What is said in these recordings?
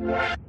What?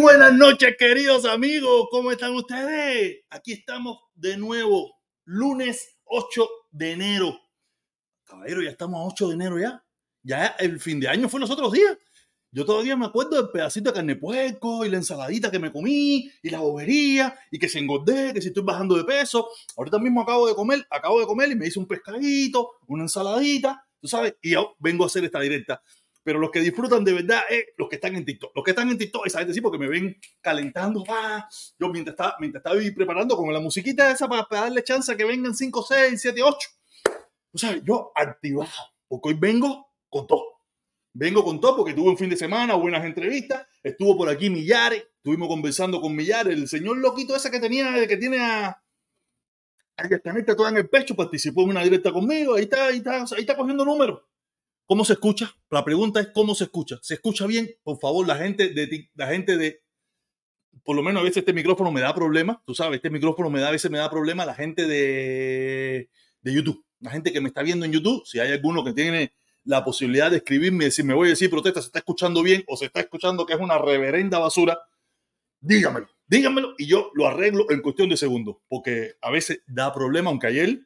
Buenas noches, queridos amigos. ¿Cómo están ustedes? Aquí estamos de nuevo, lunes 8 de enero. Caballero, ya estamos a 8 de enero ya. Ya el fin de año fue los otros días. Yo todavía me acuerdo del pedacito de carne puerco y la ensaladita que me comí y la bobería y que se engordé, que si estoy bajando de peso. Ahorita mismo acabo de comer, acabo de comer y me hice un pescadito, una ensaladita, tú sabes, y yo vengo a hacer esta directa pero los que disfrutan de verdad es los que están en TikTok. Los que están en TikTok, esa gente sí, porque me ven calentando. Ah, yo mientras estaba, mientras estaba preparando con la musiquita esa para, darle chance a que vengan 5, 6, 7, 8. O sea, yo activado, porque hoy vengo con todo. Vengo con todo porque tuve un fin de semana, buenas entrevistas. Estuvo por aquí Millares, estuvimos conversando con Millares, el señor loquito ese que tenía, que tiene a, directamente todo en el pecho, participó en una directa conmigo, ahí está, ahí está, ahí está cogiendo números. ¿Cómo se escucha? La pregunta es cómo se escucha. ¿Se escucha bien? Por favor, la gente de la gente de por lo menos a veces este micrófono me da problemas, tú sabes, este micrófono me da a veces me da problemas la gente de, de YouTube, la gente que me está viendo en YouTube, si hay alguno que tiene la posibilidad de escribirme y decirme, voy a decir, protesta, se está escuchando bien o se está escuchando que es una reverenda basura, dígamelo, dígamelo y yo lo arreglo en cuestión de segundos, porque a veces da problema, aunque ayer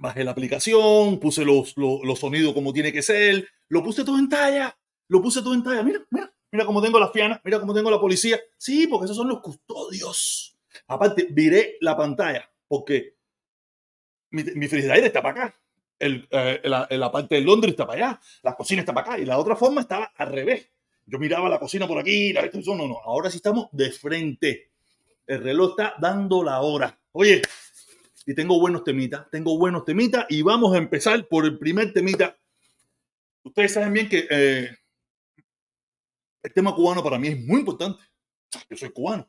bajé la aplicación, puse los, los, sonidos como tiene que ser, lo puse todo en talla, lo puse todo en talla. Mira, mira, mira cómo tengo las fianas, mira cómo tengo la policía. Sí, porque esos son los custodios. Aparte, viré la pantalla porque mi, mi está para acá. el, eh, la, la, parte de Londres está para allá, la cocina está para acá, y la otra forma estaba al revés. Yo miraba la cocina por aquí, la no, no, ahora sí estamos de frente. El reloj está dando la hora. Oye, y tengo buenos temitas, tengo buenos temitas, y vamos a empezar por el primer temita. Ustedes saben bien que eh, el tema cubano para mí es muy importante. Yo soy cubano,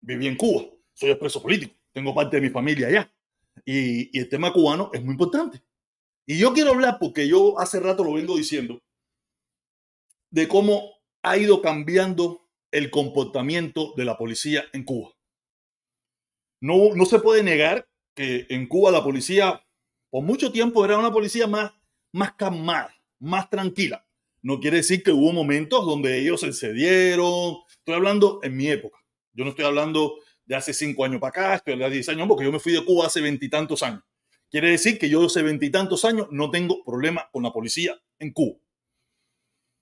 viví en Cuba, soy expreso político, tengo parte de mi familia allá. Y, y el tema cubano es muy importante. Y yo quiero hablar, porque yo hace rato lo vengo diciendo, de cómo ha ido cambiando el comportamiento de la policía en Cuba. No, no se puede negar que en Cuba la policía por mucho tiempo era una policía más, más calmada, más tranquila. No quiere decir que hubo momentos donde ellos se cedieron. Estoy hablando en mi época. Yo no estoy hablando de hace cinco años para acá, estoy hablando de 10 años, porque yo me fui de Cuba hace veintitantos años. Quiere decir que yo hace veintitantos años no tengo problema con la policía en Cuba.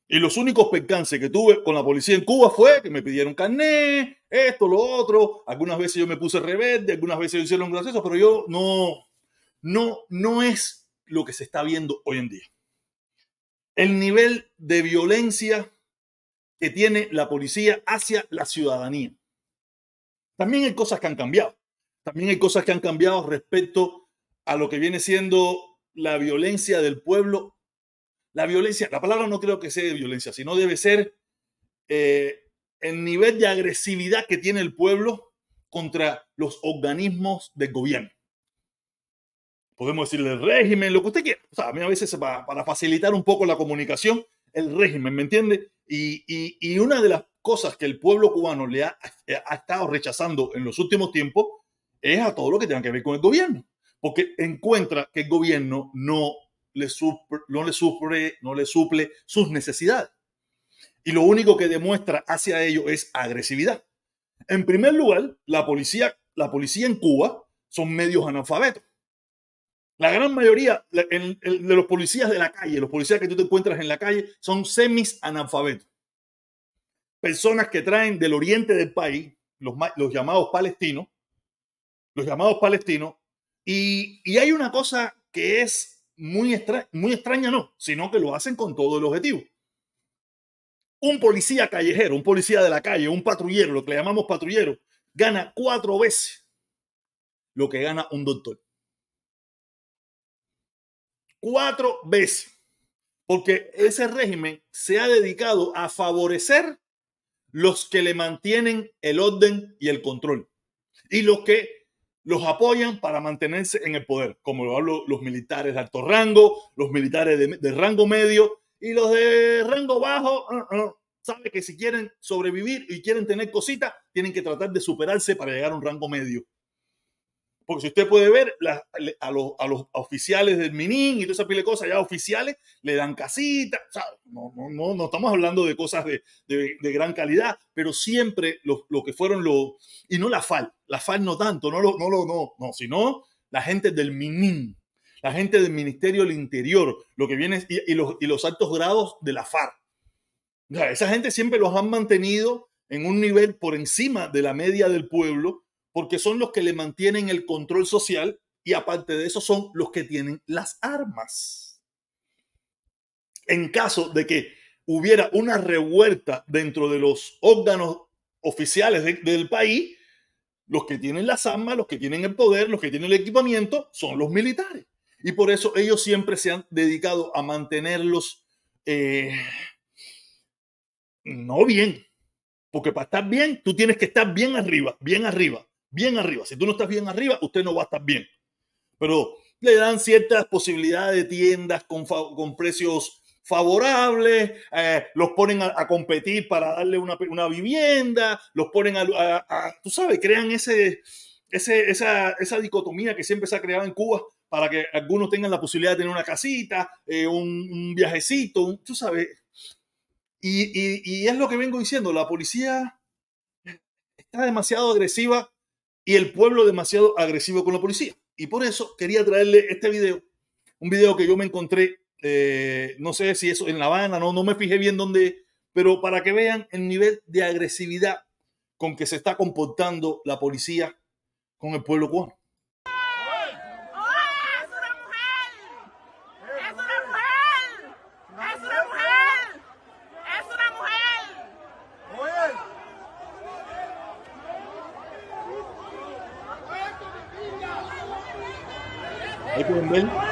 Y los únicos percances que tuve con la policía en Cuba fue que me pidieron carné, esto, lo otro. Algunas veces yo me puse rebelde, algunas veces hicieron gracioso, pero yo no, no, no es lo que se está viendo hoy en día. El nivel de violencia que tiene la policía hacia la ciudadanía. También hay cosas que han cambiado. También hay cosas que han cambiado respecto a lo que viene siendo la violencia del pueblo. La violencia, la palabra no creo que sea de violencia, sino debe ser eh, el nivel de agresividad que tiene el pueblo contra los organismos del gobierno. Podemos decirle el régimen, lo que usted quiera. O sea, a mí a veces para, para facilitar un poco la comunicación, el régimen, ¿me entiende? Y, y, una de las cosas que el pueblo cubano le ha, ha estado rechazando en los últimos tiempos es a todo lo que tenga que ver con el gobierno porque encuentra que el gobierno no no le, suple, sus necesidades. Y lo único que demuestra hacia ello es agresividad. En primer lugar, la policía, la policía en Cuba son medios analfabetos. La gran mayoría de los policías de la calle, los policías que tú te encuentras en la calle, son semis analfabetos. Personas que traen del oriente del país, los llamados palestinos, los llamados palestinos, y, hay una cosa que es muy, muy extraña, no, sino que lo hacen con todo el objetivo. Un policía callejero, un policía de la calle, un patrullero, lo que le llamamos patrullero, gana cuatro veces lo que gana un doctor. Cuatro veces. Porque ese régimen se ha dedicado a favorecer los que le mantienen el orden y el control. Y los que los apoyan para mantenerse en el poder, como lo hablo los militares de alto rango, los militares de, rango medio y los de rango bajo. Uh, uh, sabe que si quieren sobrevivir y quieren tener cositas, tienen que tratar de superarse para llegar a un rango medio. Porque si usted puede ver, a, los, oficiales del Minin y toda esa pile de cosas, ya oficiales, le dan casitas. no, no, no, estamos hablando de cosas de, gran calidad, pero siempre lo, que fueron los. Y no la FAL, la FAL no tanto, no lo, no, lo, no, no, sino la gente del Minin, la gente del Ministerio del Interior, lo que viene y, los, y los altos grados de la FARC. esa gente siempre los han mantenido en un nivel por encima de la media del pueblo porque son los que le mantienen el control social y aparte de eso son los que tienen las armas. En caso de que hubiera una revuelta dentro de los órganos oficiales del país, los que tienen las armas, los que tienen el poder, los que tienen el equipamiento, son los militares. Y por eso ellos siempre se han dedicado a mantenerlos eh, no bien. Porque para estar bien, tú tienes que estar bien arriba, bien arriba bien arriba. Si tú no estás bien arriba, usted no va a estar bien. Pero le dan ciertas posibilidades de tiendas con, precios favorables, eh, los ponen a, competir para darle una, una vivienda, los ponen a, tú sabes, crean ese, esa, esa, dicotomía que siempre se ha creado en Cuba para que algunos tengan la posibilidad de tener una casita, eh, un, viajecito, tú sabes. Y es lo que vengo diciendo, la policía está demasiado agresiva y el pueblo demasiado agresivo con la policía. Y por eso quería traerle este video, un video que yo me encontré, eh, no sé si eso en La Habana, no, no me fijé bien dónde, pero para que vean el nivel de agresividad con que se está comportando la policía con el pueblo cubano. Ahí pueden ver.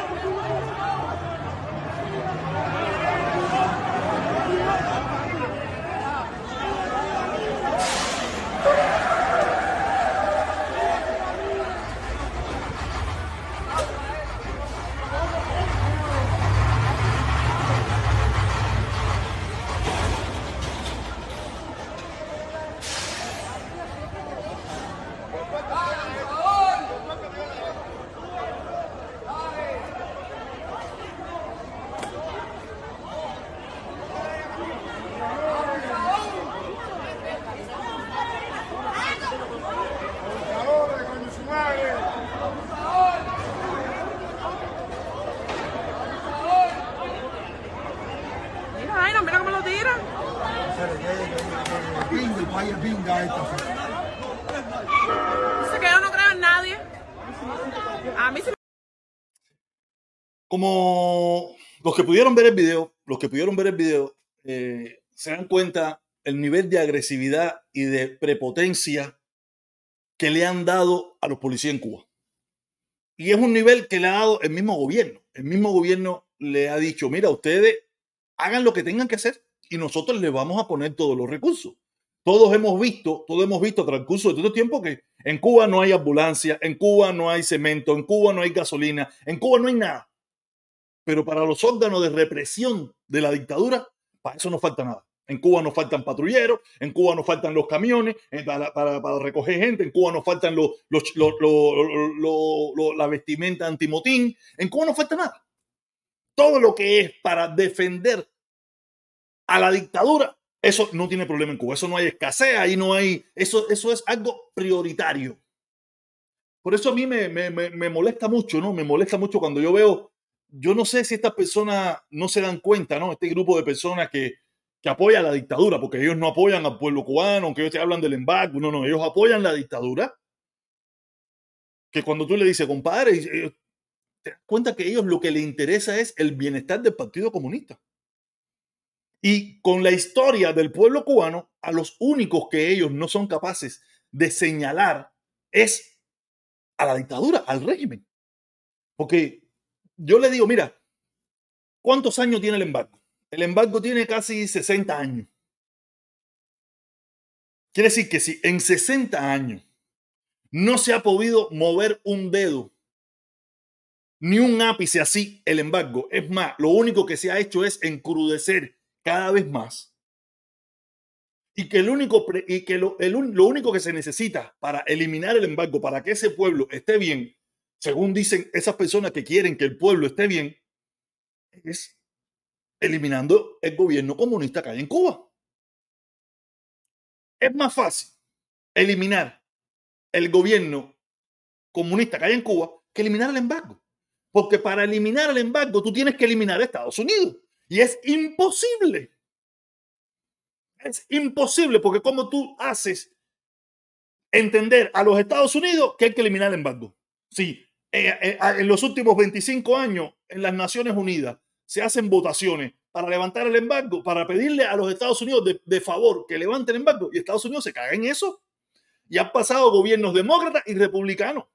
Mira, ay, no, mira cómo lo tiran. Pinga, el país es pinga esta. Dice que yo no creo en nadie. A mí sí como los que pudieron ver el video, los que pudieron ver el video, eh, se dan cuenta el nivel de agresividad y de prepotencia que le han dado a los policías en Cuba. Y es un nivel que le ha dado el mismo gobierno. El mismo gobierno le ha dicho, mira, ustedes hagan lo que tengan que hacer y nosotros les vamos a poner todos los recursos. Todos hemos visto, todos hemos visto transcurso de todo este tiempo que en Cuba no hay ambulancia, en Cuba no hay cemento, en Cuba no hay gasolina, en Cuba no hay nada. Pero para los órganos de represión de la dictadura, para eso no falta nada. En Cuba nos faltan patrulleros, en Cuba nos faltan los camiones eh, para, recoger gente, en Cuba nos faltan los, la vestimenta antimotín, en Cuba no falta nada. Todo lo que es para defender a la dictadura, eso no tiene problema en Cuba. Eso no hay escasez, ahí no hay, eso, eso es algo prioritario. Por eso a mí me- me- me molesta mucho, ¿no? Me molesta mucho cuando yo veo, yo no sé si estas personas no se dan cuenta, ¿no? Este grupo de personas que, que apoya la dictadura, porque ellos no apoyan al pueblo cubano, aunque ellos te hablan del embargo, no, no, ellos apoyan la dictadura. Que cuando tú le dices, compadre, ellos- te das cuenta que a ellos lo que les interesa es el bienestar del Partido Comunista. Y con la historia del pueblo cubano, a los únicos que ellos no son capaces de señalar es a la dictadura, al régimen. Porque yo le digo, mira, ¿cuántos años tiene el embargo? El embargo tiene casi 60 años. Quiere decir que si en 60 años no se ha podido mover un dedo, ni un ápice así el embargo, es más, lo único que se ha hecho es encrudecer cada vez más. Y que, el único, y que lo, lo único que se necesita para eliminar el embargo, para que ese pueblo esté bien, según dicen esas personas que quieren que el pueblo esté bien, es eliminando el gobierno comunista que hay en Cuba. Es más fácil eliminar el gobierno comunista que hay en Cuba que eliminar el embargo. Porque para eliminar el embargo tú tienes que eliminar a Estados Unidos. Y es imposible. Es imposible porque como tú haces entender a los Estados Unidos que hay que eliminar el embargo. Sí, eh, eh, en los últimos 25 años en las Naciones Unidas se hacen votaciones para levantar el embargo, para pedirle a los Estados Unidos de, favor que levanten el embargo y Estados Unidos se caga en eso. Y han pasado gobiernos demócratas y republicanos.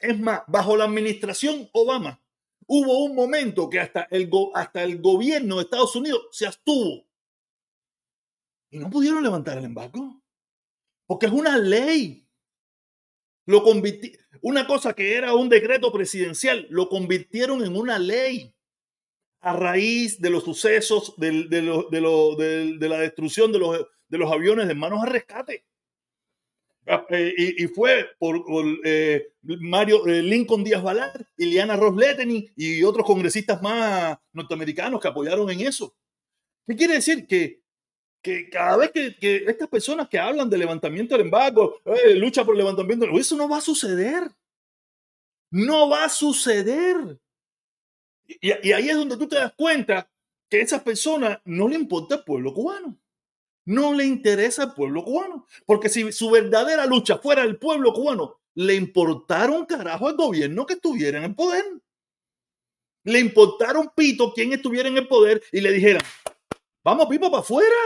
Es más, bajo la administración Obama hubo un momento que hasta el, hasta el gobierno de Estados Unidos se abstuvo. Y no pudieron levantar el embargo. Porque es una ley. Lo convirti- una cosa que era un decreto presidencial, lo convirtieron en una ley a raíz de los sucesos del- de, lo- de lo- de la destrucción de los, de los aviones de manos a rescate. Ah, eh, y, fue por, eh, Mario eh, Lincoln Díaz Balart, Ileana Ross Leteny y otros congresistas más norteamericanos que apoyaron en eso. ¿Qué quiere decir? Que, que cada vez que, estas personas que hablan de levantamiento del embargo, eh, lucha por el levantamiento, eso no va a suceder. No va a suceder. Y, ahí es donde tú te das cuenta que a esas personas no le importa el pueblo cubano. No le interesa el pueblo cubano. Porque si su verdadera lucha fuera el pueblo cubano, le importaron carajo al gobierno que estuviera en el poder. Le importaron pito quien estuviera en el poder y le dijeran, vamos pipo para afuera.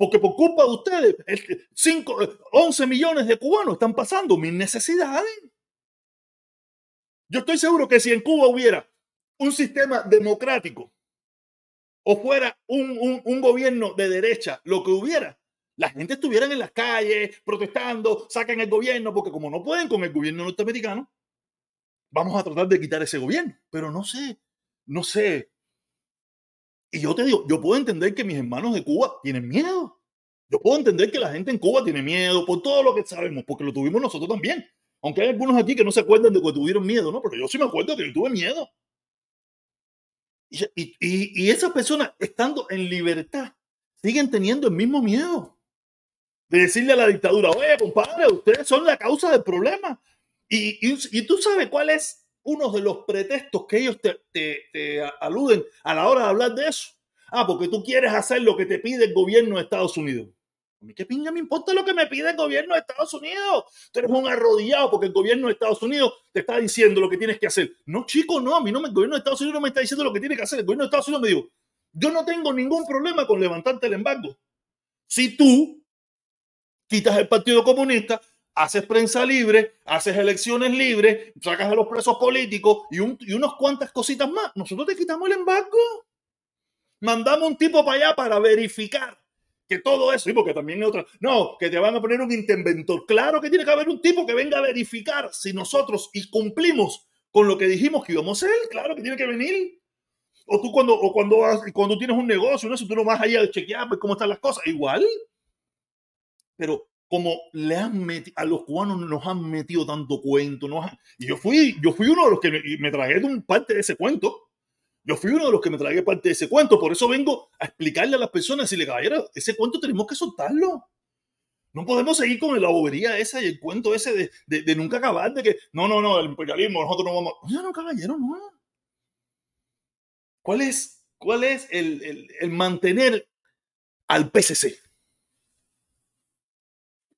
Porque por culpa de ustedes, el- cinco, eh, 11 millones de cubanos están pasando mil necesidades. Yo estoy seguro que si en Cuba hubiera un sistema democrático o fuera un, un, un gobierno de derecha, lo que hubiera, la gente estuviera en las calles protestando, saquen el gobierno, porque como no pueden con el gobierno norteamericano, vamos a tratar de quitar ese gobierno. Pero no sé, no sé. Y yo te digo, yo puedo entender que mis hermanos de Cuba tienen miedo. Yo puedo entender que la gente en Cuba tiene miedo por todo lo que sabemos, porque lo tuvimos nosotros también. Aunque hay algunos aquí que no se acuerdan de que tuvieron miedo, ¿no? Pero yo sí me acuerdo que yo tuve miedo. Y, y, y esas personas, estando en libertad, siguen teniendo el mismo miedo de decirle a la dictadura, oye, compadre, ustedes son la causa del problema. Y, y, y tú sabes cuál es uno de los pretextos que ellos te, te, te, aluden a la hora de hablar de eso. Ah, porque tú quieres hacer lo que te pide el gobierno de Estados Unidos. A mí qué pinga me importa lo que me pide el gobierno de Estados Unidos. Tú eres un arrodillado porque el gobierno de Estados Unidos te está diciendo lo que tienes que hacer. No, chico, no, a mí no el gobierno de Estados Unidos no me está diciendo lo que tiene que hacer. El gobierno de Estados Unidos me dijo, yo no tengo ningún problema con levantarte el embargo. Si tú quitas el Partido Comunista, haces prensa libre, haces elecciones libres, sacas a los presos políticos y, un, y unas cuantas cositas más. Nosotros te quitamos el embargo. Mandamos un tipo para allá para verificar que todo eso, y porque también hay otra, no, que te van a poner un interventor. Claro que tiene que haber un tipo que venga a verificar si nosotros y cumplimos con lo que dijimos que íbamos a hacer. Claro que tiene que venir. O tú cuando, o cuando, cuando tienes un negocio, ¿no? si tú no vas allá a chequear pues, cómo están las cosas, igual pero como le han metido, a los cubanos nos han metido tanto cuento, ¿no? y yo fui, yo fui uno de los que me, me de un parte de ese cuento. Yo fui uno de los que me tragué parte de ese cuento, por eso vengo a explicarle a las personas, y le caballero, ese cuento tenemos que soltarlo. No podemos seguir con la bobería esa y el cuento ese de, nunca acabar, de que no, no, no, el imperialismo, nosotros no vamos. Oye, no, caballero, no. ¿Cuál es, cuál es el, el, el mantener al PCC?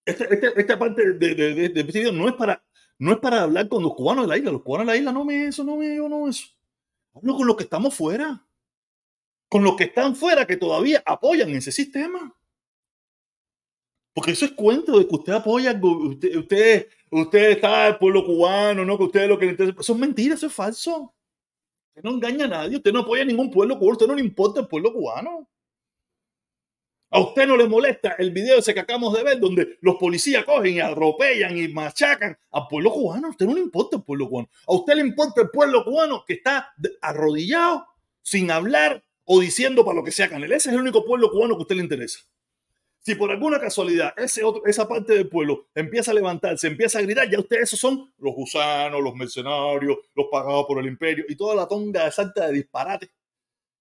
Esta, esta, esta parte de, de, de, de, este video no es para no es para hablar con los cubanos de la isla. Los cubanos de la isla no me eso, no me yo no eso. Hablo con los que estamos fuera. Con los que están fuera que todavía apoyan ese sistema. Porque eso es cuento de que usted apoya, usted, usted, usted está el pueblo cubano, ¿no? Que usted lo que le interesa. Eso es mentira, eso es falso. Usted no engaña a nadie, usted no apoya a ningún pueblo cubano, usted no le importa el pueblo cubano. A usted no le molesta el video ese que acabamos de ver, donde los policías cogen y atropellan y machacan al pueblo cubano. A usted no le importa el pueblo cubano. A usted le importa el pueblo cubano que está arrodillado, sin hablar o diciendo para lo que sea canel. Ese es el único pueblo cubano que a usted le interesa. Si por alguna casualidad ese otro, esa parte del pueblo empieza a levantarse, empieza a gritar, ya ustedes esos son los gusanos, los mercenarios, los pagados por el imperio y toda la tonga de salta de disparate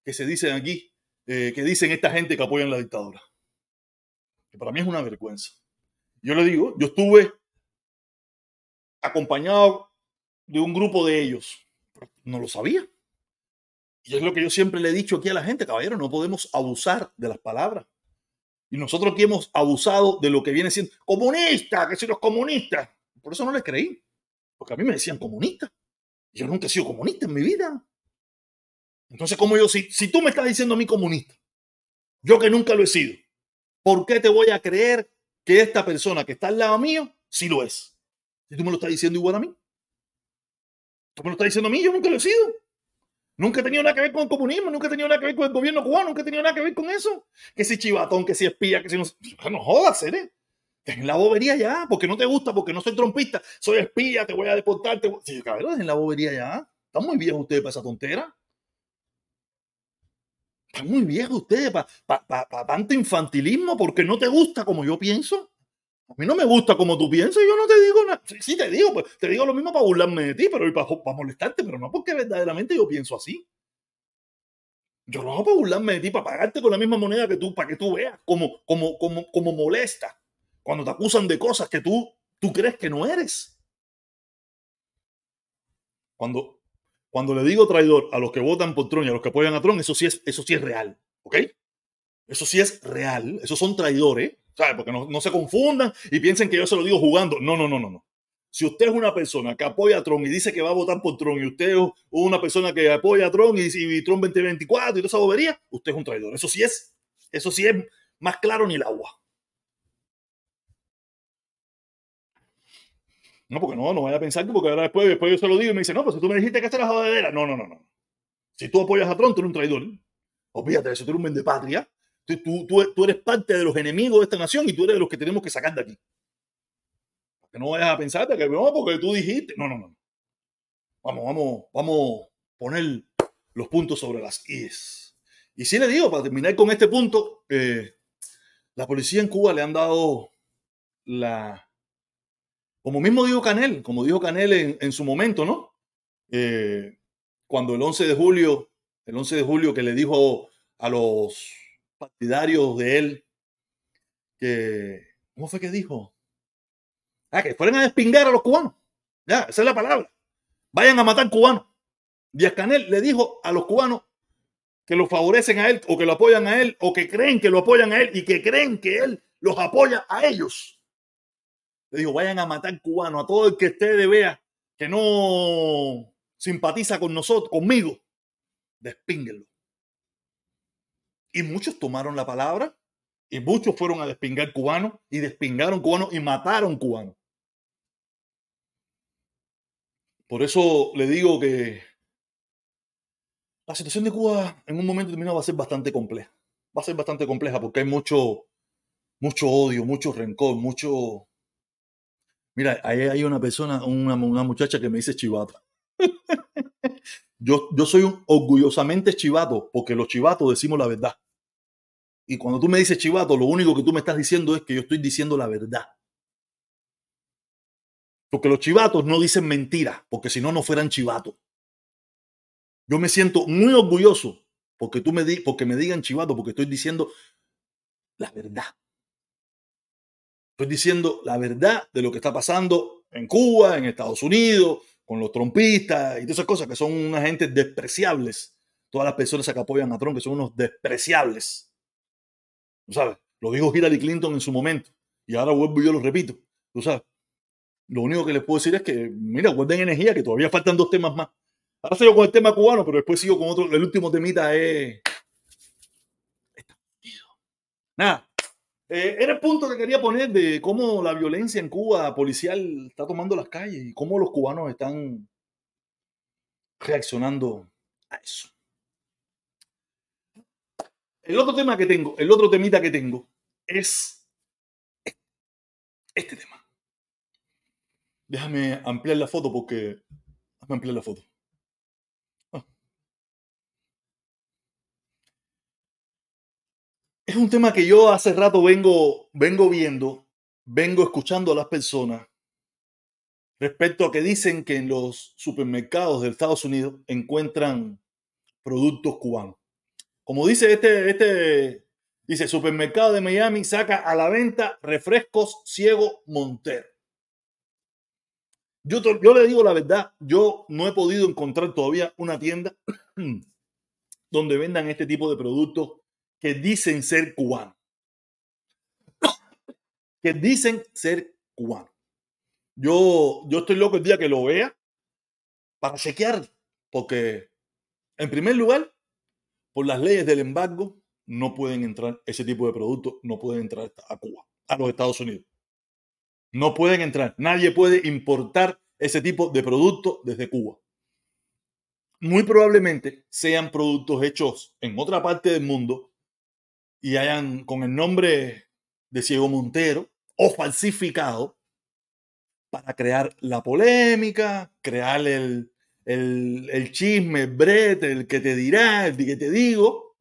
que se dicen aquí eh, que dicen esta gente que apoyan la dictadura. Que para mí es una vergüenza. Yo le digo, yo estuve acompañado de un grupo de ellos. No lo sabía. Y es lo que yo siempre le he dicho aquí a la gente, caballero, no podemos abusar de las palabras. Y nosotros aquí hemos abusado de lo que viene siendo comunista, que si los comunistas. Por eso no les creí. Porque a mí me decían comunista. Yo nunca he sido comunista en mi vida. Entonces, como yo, si, si tú me estás diciendo a mí comunista, yo que nunca lo he sido, ¿por qué te voy a creer que esta persona que está al lado mío sí lo es? Si tú me lo estás diciendo igual a mí. Tú me lo estás diciendo a mí, yo nunca lo he sido. Nunca he tenido nada que ver con el comunismo, nunca he tenido nada que ver con el gobierno cubano, nunca he tenido nada que ver con eso. Que si chivatón, que si espía, que si no. No jodas, ¿eh? En la bobería ya, porque no te gusta, porque no soy trompista, soy espía, te voy a deportar. Te voy... Sí, cabrón, en la bobería ya. Están muy viejos ustedes para esa tontera. Está muy viejo usted para pa, pa, pa, tanto infantilismo porque no te gusta como yo pienso. A mí no me gusta como tú piensas, yo no te digo nada. Sí, te digo, pues, te digo lo mismo para burlarme de ti, pero para, molestarte, pero no porque verdaderamente yo pienso así. Yo no hago para burlarme de ti, para pagarte con la misma moneda que tú, para que tú veas como, como, como, como molesta cuando te acusan de cosas que tú, tú crees que no eres. Cuando, cuando le digo traidor a los que votan por Trump y a los que apoyan a Trump, eso sí es, eso sí es real, ¿ok? Eso sí es real, esos son traidores, ¿sabes? Porque no, no se confundan y piensen que yo se lo digo jugando. No, no, no, no, no. Si usted es una persona que apoya a Trump y dice que va a votar por Trump y usted es una persona que apoya a Trump y, y Trump 2024 y toda esa bobería, usted es un traidor. Eso sí es, eso sí es más claro ni el agua. No, porque no, no vaya a pensar que porque ahora después, después yo se lo digo y me dice, no, pues tú me dijiste que esta era jodedera. No, no, no, no. Si tú apoyas a Trump, tú eres un traidor. Olvídate de eso, tú eres un vendepatria. Tú, tú, tú, tú eres parte de los enemigos de esta nación y tú eres de los que tenemos que sacar de aquí. Que no vayas a pensar que no, porque tú dijiste. No, no, no. Vamos, vamos, vamos a poner los puntos sobre las IES. Y sí le digo, para terminar con este punto, eh, la policía en Cuba le han dado la... Como mismo dijo Canel, como dijo Canel en, su momento, ¿no? Eh, cuando el 11 de julio, el 11 de julio que le dijo a los partidarios de él que, ¿cómo fue que dijo? Ah, que fueran a despingar a los cubanos. Ya, esa es la palabra. Vayan a matar cubanos. Díaz Canel le dijo a los cubanos que lo favorecen a él o que lo apoyan a él o que creen que lo apoyan a él y que creen que él los apoya a ellos. Le dijo, vayan a matar cubanos, a todo el que ustedes vea que no simpatiza con nosotros, conmigo, despínguenlo. Y muchos tomaron la palabra y muchos fueron a despingar cubanos y despingaron cubanos y mataron cubanos. Por eso le digo que la situación de Cuba en un momento determinado va a ser bastante compleja. Va a ser bastante compleja porque hay mucho, mucho odio, mucho rencor, mucho... Mira, ahí hay una persona, una, una muchacha que me dice chivato. yo, yo soy orgullosamente chivato porque los chivatos decimos la verdad. Y cuando tú me dices chivato, lo único que tú me estás diciendo es que yo estoy diciendo la verdad. Porque los chivatos no dicen mentiras, porque si no, no fueran chivatos. Yo me siento muy orgulloso porque, tú me, di, porque me digan chivato, porque estoy diciendo la verdad. Estoy diciendo la verdad de lo que está pasando en Cuba, en Estados Unidos, con los trompistas y todas esas cosas que son una gente despreciables. Todas las personas que apoyan a Trump, que son unos despreciables. ¿Tú sabes? Lo dijo Hillary Clinton en su momento. Y ahora vuelvo y yo lo repito. ¿Tú sabes? Lo único que les puedo decir es que, mira, guarden energía, que todavía faltan dos temas más. Ahora sigo con el tema cubano, pero después sigo con otro. El último temita es. Nada. Eh, era el punto que quería poner de cómo la violencia en Cuba policial está tomando las calles y cómo los cubanos están reaccionando a eso. El otro tema que tengo, el otro temita que tengo es este tema. Déjame ampliar la foto porque. Déjame ampliar la foto. Es un tema que yo hace rato vengo, vengo viendo, vengo escuchando a las personas respecto a que dicen que en los supermercados de Estados Unidos encuentran productos cubanos. Como dice este, este, dice, supermercado de Miami saca a la venta refrescos Ciego Montero. Yo, yo le digo la verdad, yo no he podido encontrar todavía una tienda donde vendan este tipo de productos que dicen ser cubanos. que dicen ser cubanos. Yo, yo estoy loco el día que lo vea para chequear, porque en primer lugar, por las leyes del embargo, no pueden entrar ese tipo de productos, no pueden entrar a Cuba, a los Estados Unidos. No pueden entrar. Nadie puede importar ese tipo de productos desde Cuba. Muy probablemente sean productos hechos en otra parte del mundo y hayan con el nombre de Ciego Montero o falsificado para crear la polémica, crear el, el, chisme, el brete, el que te dirá, el que te digo.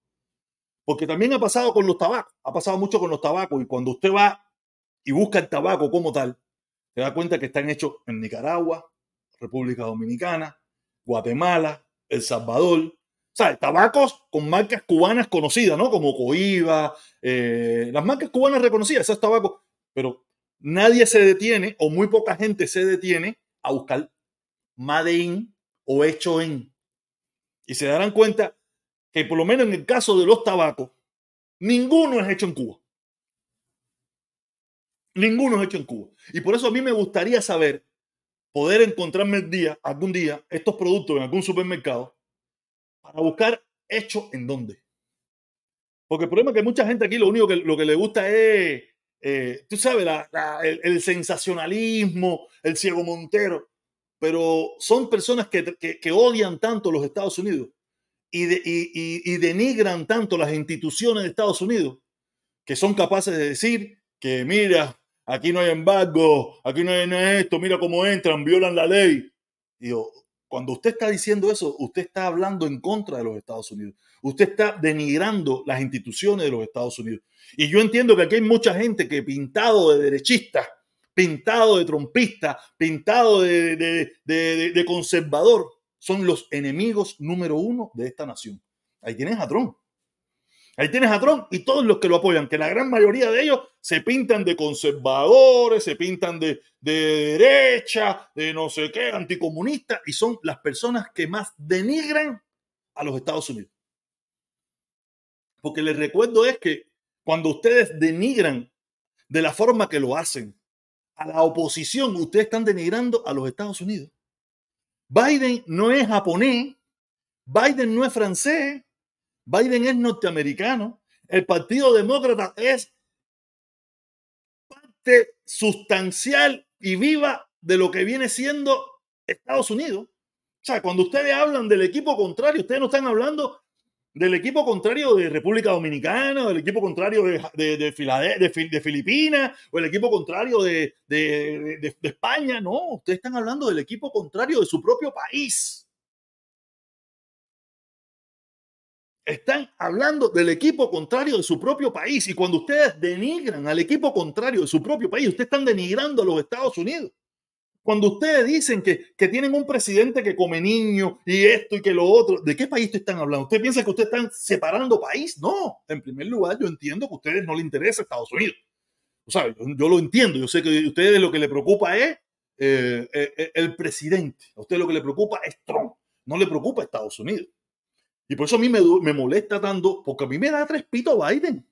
Porque también ha pasado con los tabacos, ha pasado mucho con los tabacos y cuando usted va y busca el tabaco como tal, te da cuenta que están hechos en Nicaragua, República Dominicana, Guatemala, El Salvador. O sea, tabacos con marcas cubanas conocidas, ¿no? Como Coiba, eh, las marcas cubanas reconocidas, esos tabacos. Pero nadie se detiene, o muy poca gente se detiene a buscar Made in o hecho en. Y se darán cuenta que por lo menos en el caso de los tabacos, ninguno es hecho en Cuba. Ninguno es hecho en Cuba. Y por eso a mí me gustaría saber, poder encontrarme el día, algún día, estos productos en algún supermercado para buscar hecho en dónde. Porque el problema es que mucha gente aquí lo único que, lo que le gusta es eh, tú sabes, la- la- el, el sensacionalismo, el ciego Montero, pero son personas que, que- que odian tanto los Estados Unidos y, de- y- y- y denigran tanto las instituciones de Estados Unidos que son capaces de decir que mira, aquí no hay embargo, aquí no hay esto, mira cómo entran, violan la ley. Digo, cuando usted está diciendo eso, usted está hablando en contra de los Estados Unidos. Usted está denigrando las instituciones de los Estados Unidos. Y yo entiendo que aquí hay mucha gente que pintado de derechista, pintado de trompista, pintado de, conservador, son los enemigos número uno de esta nación. Ahí tienes a Trump. Ahí tienes a Trump y todos los que lo apoyan, que la gran mayoría de ellos se pintan de conservadores, se pintan de, de derecha, de no sé qué, anticomunistas, y son las personas que más denigran a los Estados Unidos. Porque les recuerdo es que cuando ustedes denigran de la forma que lo hacen a la oposición, ustedes están denigrando a los Estados Unidos. Biden no es japonés, Biden no es francés, Biden es norteamericano. El Partido Demócrata es parte sustancial y viva de lo que viene siendo Estados Unidos. O sea, cuando ustedes hablan del equipo contrario, ustedes no están hablando del equipo contrario de República Dominicana, del equipo contrario de, Filipinas, o el equipo contrario de España. No, ustedes están hablando del equipo contrario de su propio país. Están hablando del equipo contrario de su propio país. Y cuando ustedes denigran al equipo contrario de su propio país, ustedes están denigrando a los Estados Unidos. Cuando ustedes dicen que, que tienen un presidente que come niños y esto y que lo otro, ¿de qué país te están hablando? ¿Usted piensa que ustedes están separando país? No. En primer lugar, yo entiendo que a ustedes no les interesa Estados Unidos. O sea, yo, lo entiendo. Yo sé que a ustedes lo que les preocupa es eh, eh, el presidente. A ustedes lo que les preocupa es Trump. No le preocupa Estados Unidos. Y por eso a mí me, me molesta tanto, porque a mí me da tres pitos Biden.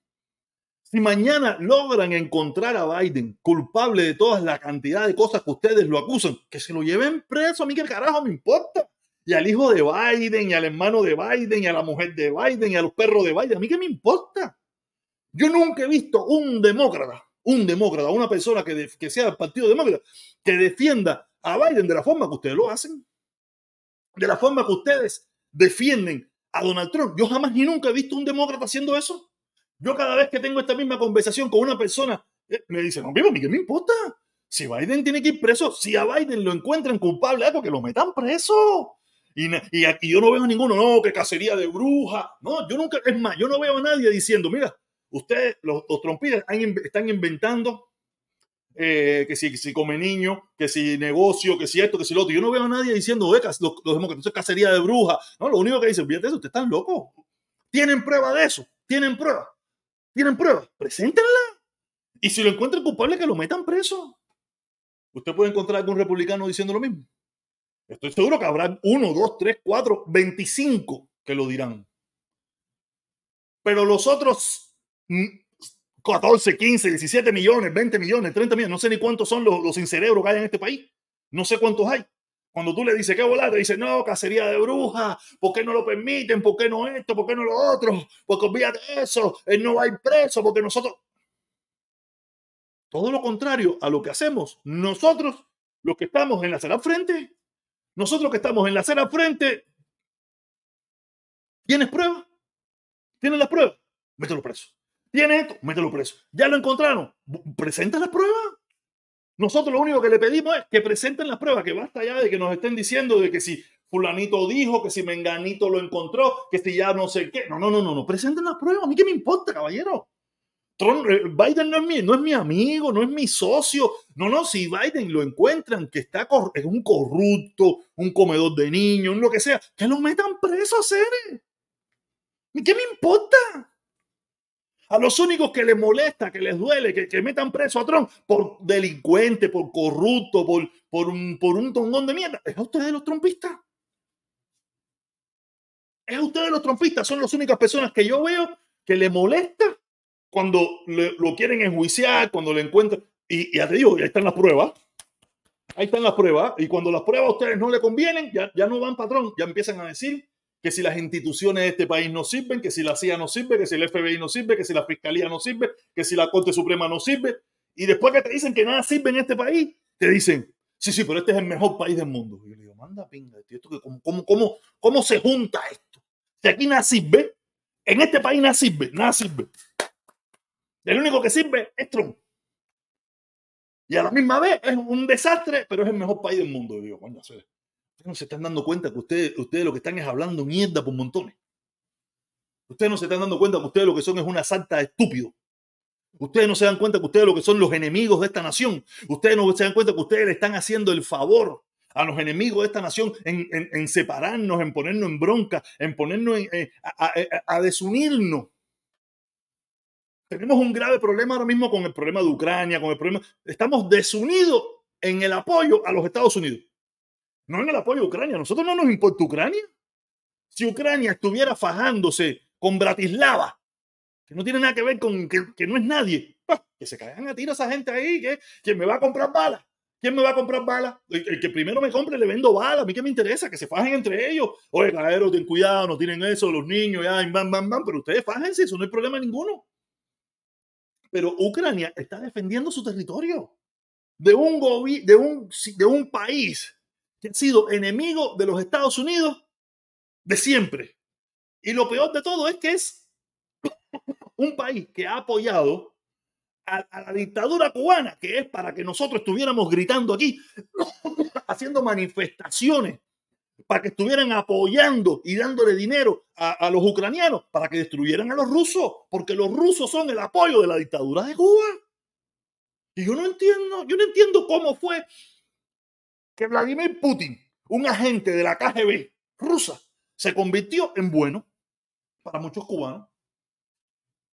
Si mañana logran encontrar a Biden culpable de toda la cantidad de cosas que ustedes lo acusan, que se lo lleven preso, a mí qué carajo me importa. Y al hijo de Biden, y al hermano de Biden, y a la mujer de Biden, y a los perros de Biden, a mí qué me importa. Yo nunca he visto un demócrata, un demócrata, una persona que, que sea del Partido Demócrata, que defienda a Biden de la forma que ustedes lo hacen, de la forma que ustedes defienden a Donald Trump. Yo jamás ni nunca he visto un demócrata haciendo eso. Yo cada vez que tengo esta misma conversación con una persona, eh, me dicen, no, vivo, ¿qué me importa? Si Biden tiene que ir preso, si a Biden lo encuentran culpable, algo que lo metan preso. Y, y aquí yo no veo a ninguno, no, que cacería de bruja. No, yo nunca, es más, yo no veo a nadie diciendo, mira, ustedes, los, los están inventando eh, que si, come niño, que si negocio, que si esto, que si lo otro. Yo no veo a nadie diciendo, "Oye, cas- los, los demócratas, es cacería de bruja. No, lo único que dicen, fíjate eso, ustedes están locos. ¿Tienen prueba de eso? ¿Tienen prueba? ¿Tienen prueba? Preséntenla. Y si lo encuentran culpable, que lo metan preso. Usted puede encontrar algún republicano diciendo lo mismo. Estoy seguro que habrá uno, dos, tres, cuatro, veinticinco que lo dirán. Pero los otros mm, 14, 15, 17 millones, 20 millones, 30 millones, no sé ni cuántos son los, los sin cerebro que hay en este país. No sé cuántos hay. Cuando tú le dices que volar, te dice, no, cacería de brujas, ¿por qué no lo permiten? ¿Por qué no esto? ¿Por qué no lo otro? Porque olvídate eso, él no va a ir preso, porque nosotros... Todo lo contrario a lo que hacemos nosotros, los que estamos en la acera frente, nosotros que estamos en la acera frente, ¿tienes pruebas? ¿Tienes las pruebas? Mételo preso. ¿Tienes esto? Mételo preso. ¿Ya lo encontraron? Presenta las pruebas. Nosotros lo único que le pedimos es que presenten las pruebas, que basta ya de que nos estén diciendo de que si fulanito dijo, que si menganito lo encontró, que si ya no sé qué. No, no, no, no, no. Presenten las pruebas. A mí qué me importa, caballero. Trump, eh, Biden no es, mi, no es mi amigo, no es mi socio. No, no, si Biden lo encuentran que está es un corrupto, un comedor de niños, lo que sea, que lo metan preso, Cere. ¿Y qué me importa? A los únicos que les molesta, que les duele, que, que metan preso a Trump por delincuente, por corrupto, por, por, un, por un tongón de mierda, es a ustedes los trompistas. Es a ustedes los trompistas, son las únicas personas que yo veo que le molesta cuando le- lo quieren enjuiciar, cuando le encuentran. Y, y ya te digo, ahí están las pruebas. Ahí están las pruebas. Y cuando las pruebas a ustedes no le convienen, ya, ya no van patrón, ya empiezan a decir que si las instituciones de este país no sirven, que si la CIA no sirve, que si el FBI no sirve, que si la Fiscalía no sirve, que si la Corte Suprema no sirve. Y después que te dicen que nada sirve en este país, te dicen, sí, sí, pero este es el mejor país del mundo. Y yo le digo, manda pinga, tío, cómo, cómo, cómo, ¿cómo se junta esto? Si aquí nada sirve, en este país nada sirve, nada sirve. El único que sirve es Trump. Y a la misma vez es un desastre, pero es el mejor país del mundo. Yo digo, coño, ustedes no se están dando cuenta que ustedes, ustedes lo que están es hablando mierda por montones. Ustedes no se están dando cuenta que ustedes lo que son es una salta de estúpidos. Ustedes no se dan cuenta que ustedes lo que son los enemigos de esta nación. Ustedes no se dan cuenta que ustedes le están haciendo el favor a los enemigos de esta nación en, en- separarnos, en ponernos en bronca, en ponernos eh, a- a desunirnos. Tenemos un grave problema ahora mismo con el problema de Ucrania, con el problema. Estamos desunidos en el apoyo a los Estados Unidos. No en el apoyo a Ucrania. A nosotros no nos importa Ucrania. Si Ucrania estuviera fajándose con Bratislava, que no tiene nada que ver con que, no es nadie, que se caigan a tiro esa gente ahí, que ¿quién me va a comprar balas? ¿Quién me va a comprar balas? El, que primero me compre le vendo balas. A mí que me interesa, que se fajen entre ellos. Oye, caballero, ten cuidado, no tienen eso, los niños, ya, bam, bam, bam, pero ustedes fájense, eso no hay problema ninguno. Pero Ucrania está defendiendo su territorio de un, gobi- de un, de un país que ha sido enemigo de los Estados Unidos de siempre. Y lo peor de todo es que es un país que ha apoyado a, la dictadura cubana, que es para que nosotros estuviéramos gritando aquí, haciendo manifestaciones, para que estuvieran apoyando y dándole dinero a, a los ucranianos para que destruyeran a los rusos, porque los rusos son el apoyo de la dictadura de Cuba. Y yo no entiendo, yo no entiendo cómo fue que Vladimir Putin, un agente de la KGB rusa, se convirtió en bueno para muchos cubanos.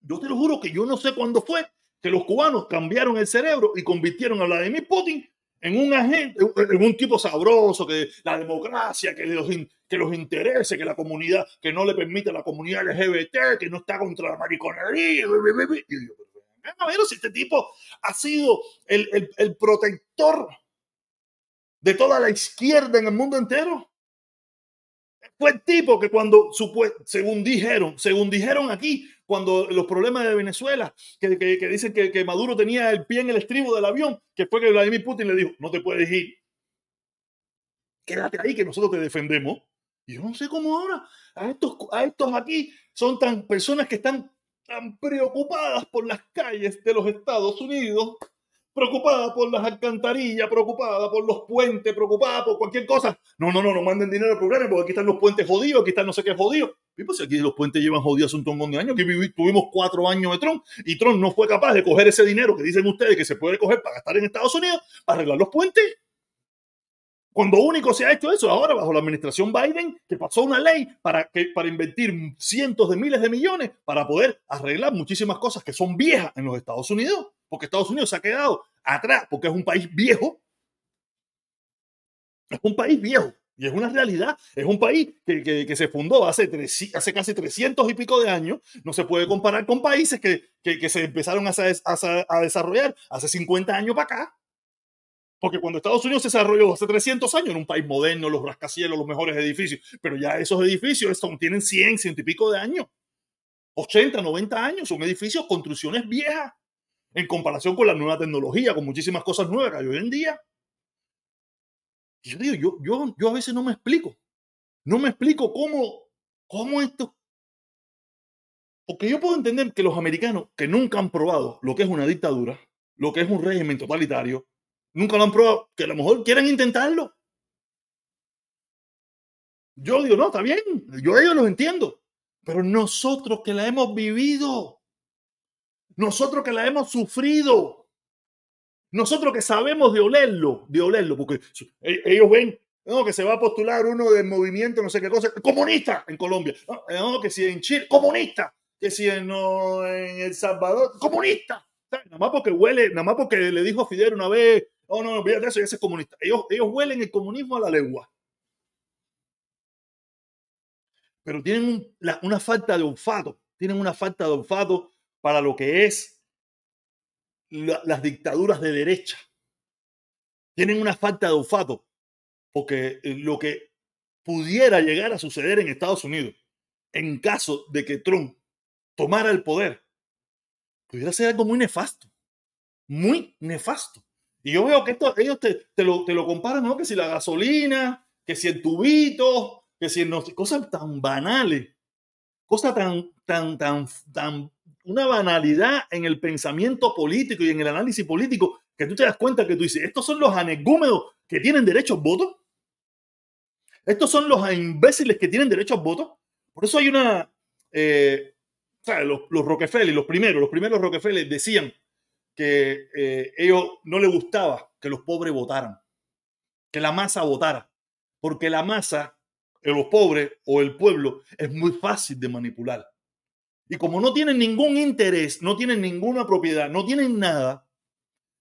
Yo te lo juro que yo no sé cuándo fue que los cubanos cambiaron el cerebro y convirtieron a Vladimir Putin en un agente, en un tipo sabroso, que la democracia, que los, que los interese, que la comunidad, que no le permite a la comunidad LGBT, que no está contra la mariconería. Y yo, pero, ver, si este tipo ha sido el- el protector de toda la izquierda en el mundo entero. Fue el tipo que cuando, según dijeron, según dijeron aquí, cuando los problemas de Venezuela, que, que- que dicen que, que Maduro tenía el pie en el estribo del avión, que fue que Vladimir Putin le dijo, no te puedes ir, quédate ahí que nosotros te defendemos. Y yo no sé cómo ahora a estos, a estos aquí son tan personas que están tan preocupadas por las calles de los Estados Unidos, preocupadas por las alcantarillas, preocupadas por los puentes, preocupadas por cualquier cosa. No, no, no, no manden dinero al programa porque aquí están los puentes jodidos, aquí están no sé qué jodidos. Y pues aquí los puentes llevan jodidos un tongón de años. Vivi- tuvimos cuatro años de Trump y Trump no fue capaz de coger ese dinero que dicen ustedes que se puede coger para gastar en Estados Unidos para arreglar los puentes. Cuando único se ha hecho eso ahora bajo la administración Biden, que pasó una ley para, que, para invertir cientos de miles de millones para poder arreglar muchísimas cosas que son viejas en los Estados Unidos, porque Estados Unidos se ha quedado atrás, porque es un país viejo. Es un país viejo y es una realidad. Es un país que, que- se fundó hace, tres- hace casi 300 y pico de años. No se puede comparar con países que, que- se empezaron a, a sa- a desarrollar hace 50 años para acá. Porque cuando Estados Unidos se desarrolló hace 300 años, en un país moderno, los rascacielos, los mejores edificios, pero ya esos edificios son, tienen 100, 100 y pico de años, 80, 90 años, son edificios, construcciones viejas, en comparación con la nueva tecnología, con muchísimas cosas nuevas que hay hoy en día. Yo digo, yo, yo, a veces no me explico, no me explico cómo, cómo esto... Porque yo puedo entender que los americanos que nunca han probado lo que es una dictadura, lo que es un régimen totalitario, nunca lo han probado, que a lo mejor quieren intentarlo. Yo digo, no, está bien, yo ellos los entiendo, pero nosotros que la hemos vivido, nosotros que la hemos sufrido, nosotros que sabemos de olerlo, de olerlo, porque e- ellos ven, que se va a postular uno del movimiento, no sé qué cosa, comunista en Colombia, no, no, que si en Chile, comunista, que si en, El Salvador, comunista. Nada más porque huele, nada más porque le dijo a Fidel una vez, oh no, no, de eso, ese es comunista. Ellos, ellos huelen el comunismo a la lengua. Pero tienen una falta de olfato, tienen una falta de olfato para lo que es la- las dictaduras de derecha. Tienen una falta de olfato, porque eh, lo que pudiera llegar a suceder en Estados Unidos en caso de que Trump tomara el poder, pudiera ser algo muy nefasto. Muy nefasto. Y yo veo que esto, ellos te, lo, te lo comparan, ¿no? Que si la gasolina, que si el tubito, que si no, cosas tan banales, cosas tan, tan, tan, tan, una banalidad en el pensamiento político y en el análisis político, que tú te das cuenta que tú dices, estos son los anegúmedos que tienen derecho a voto. Estos son los imbéciles que tienen derecho a voto. Por eso hay una, eh, los, los Rockefeller, los primeros, los primeros Rockefeller decían que eh, ellos no les gustaba que los pobres votaran, que la masa votara, porque la masa, de los pobres o el pueblo, es muy fácil de manipular. Y como no tienen ningún interés, no tienen ninguna propiedad, no tienen nada,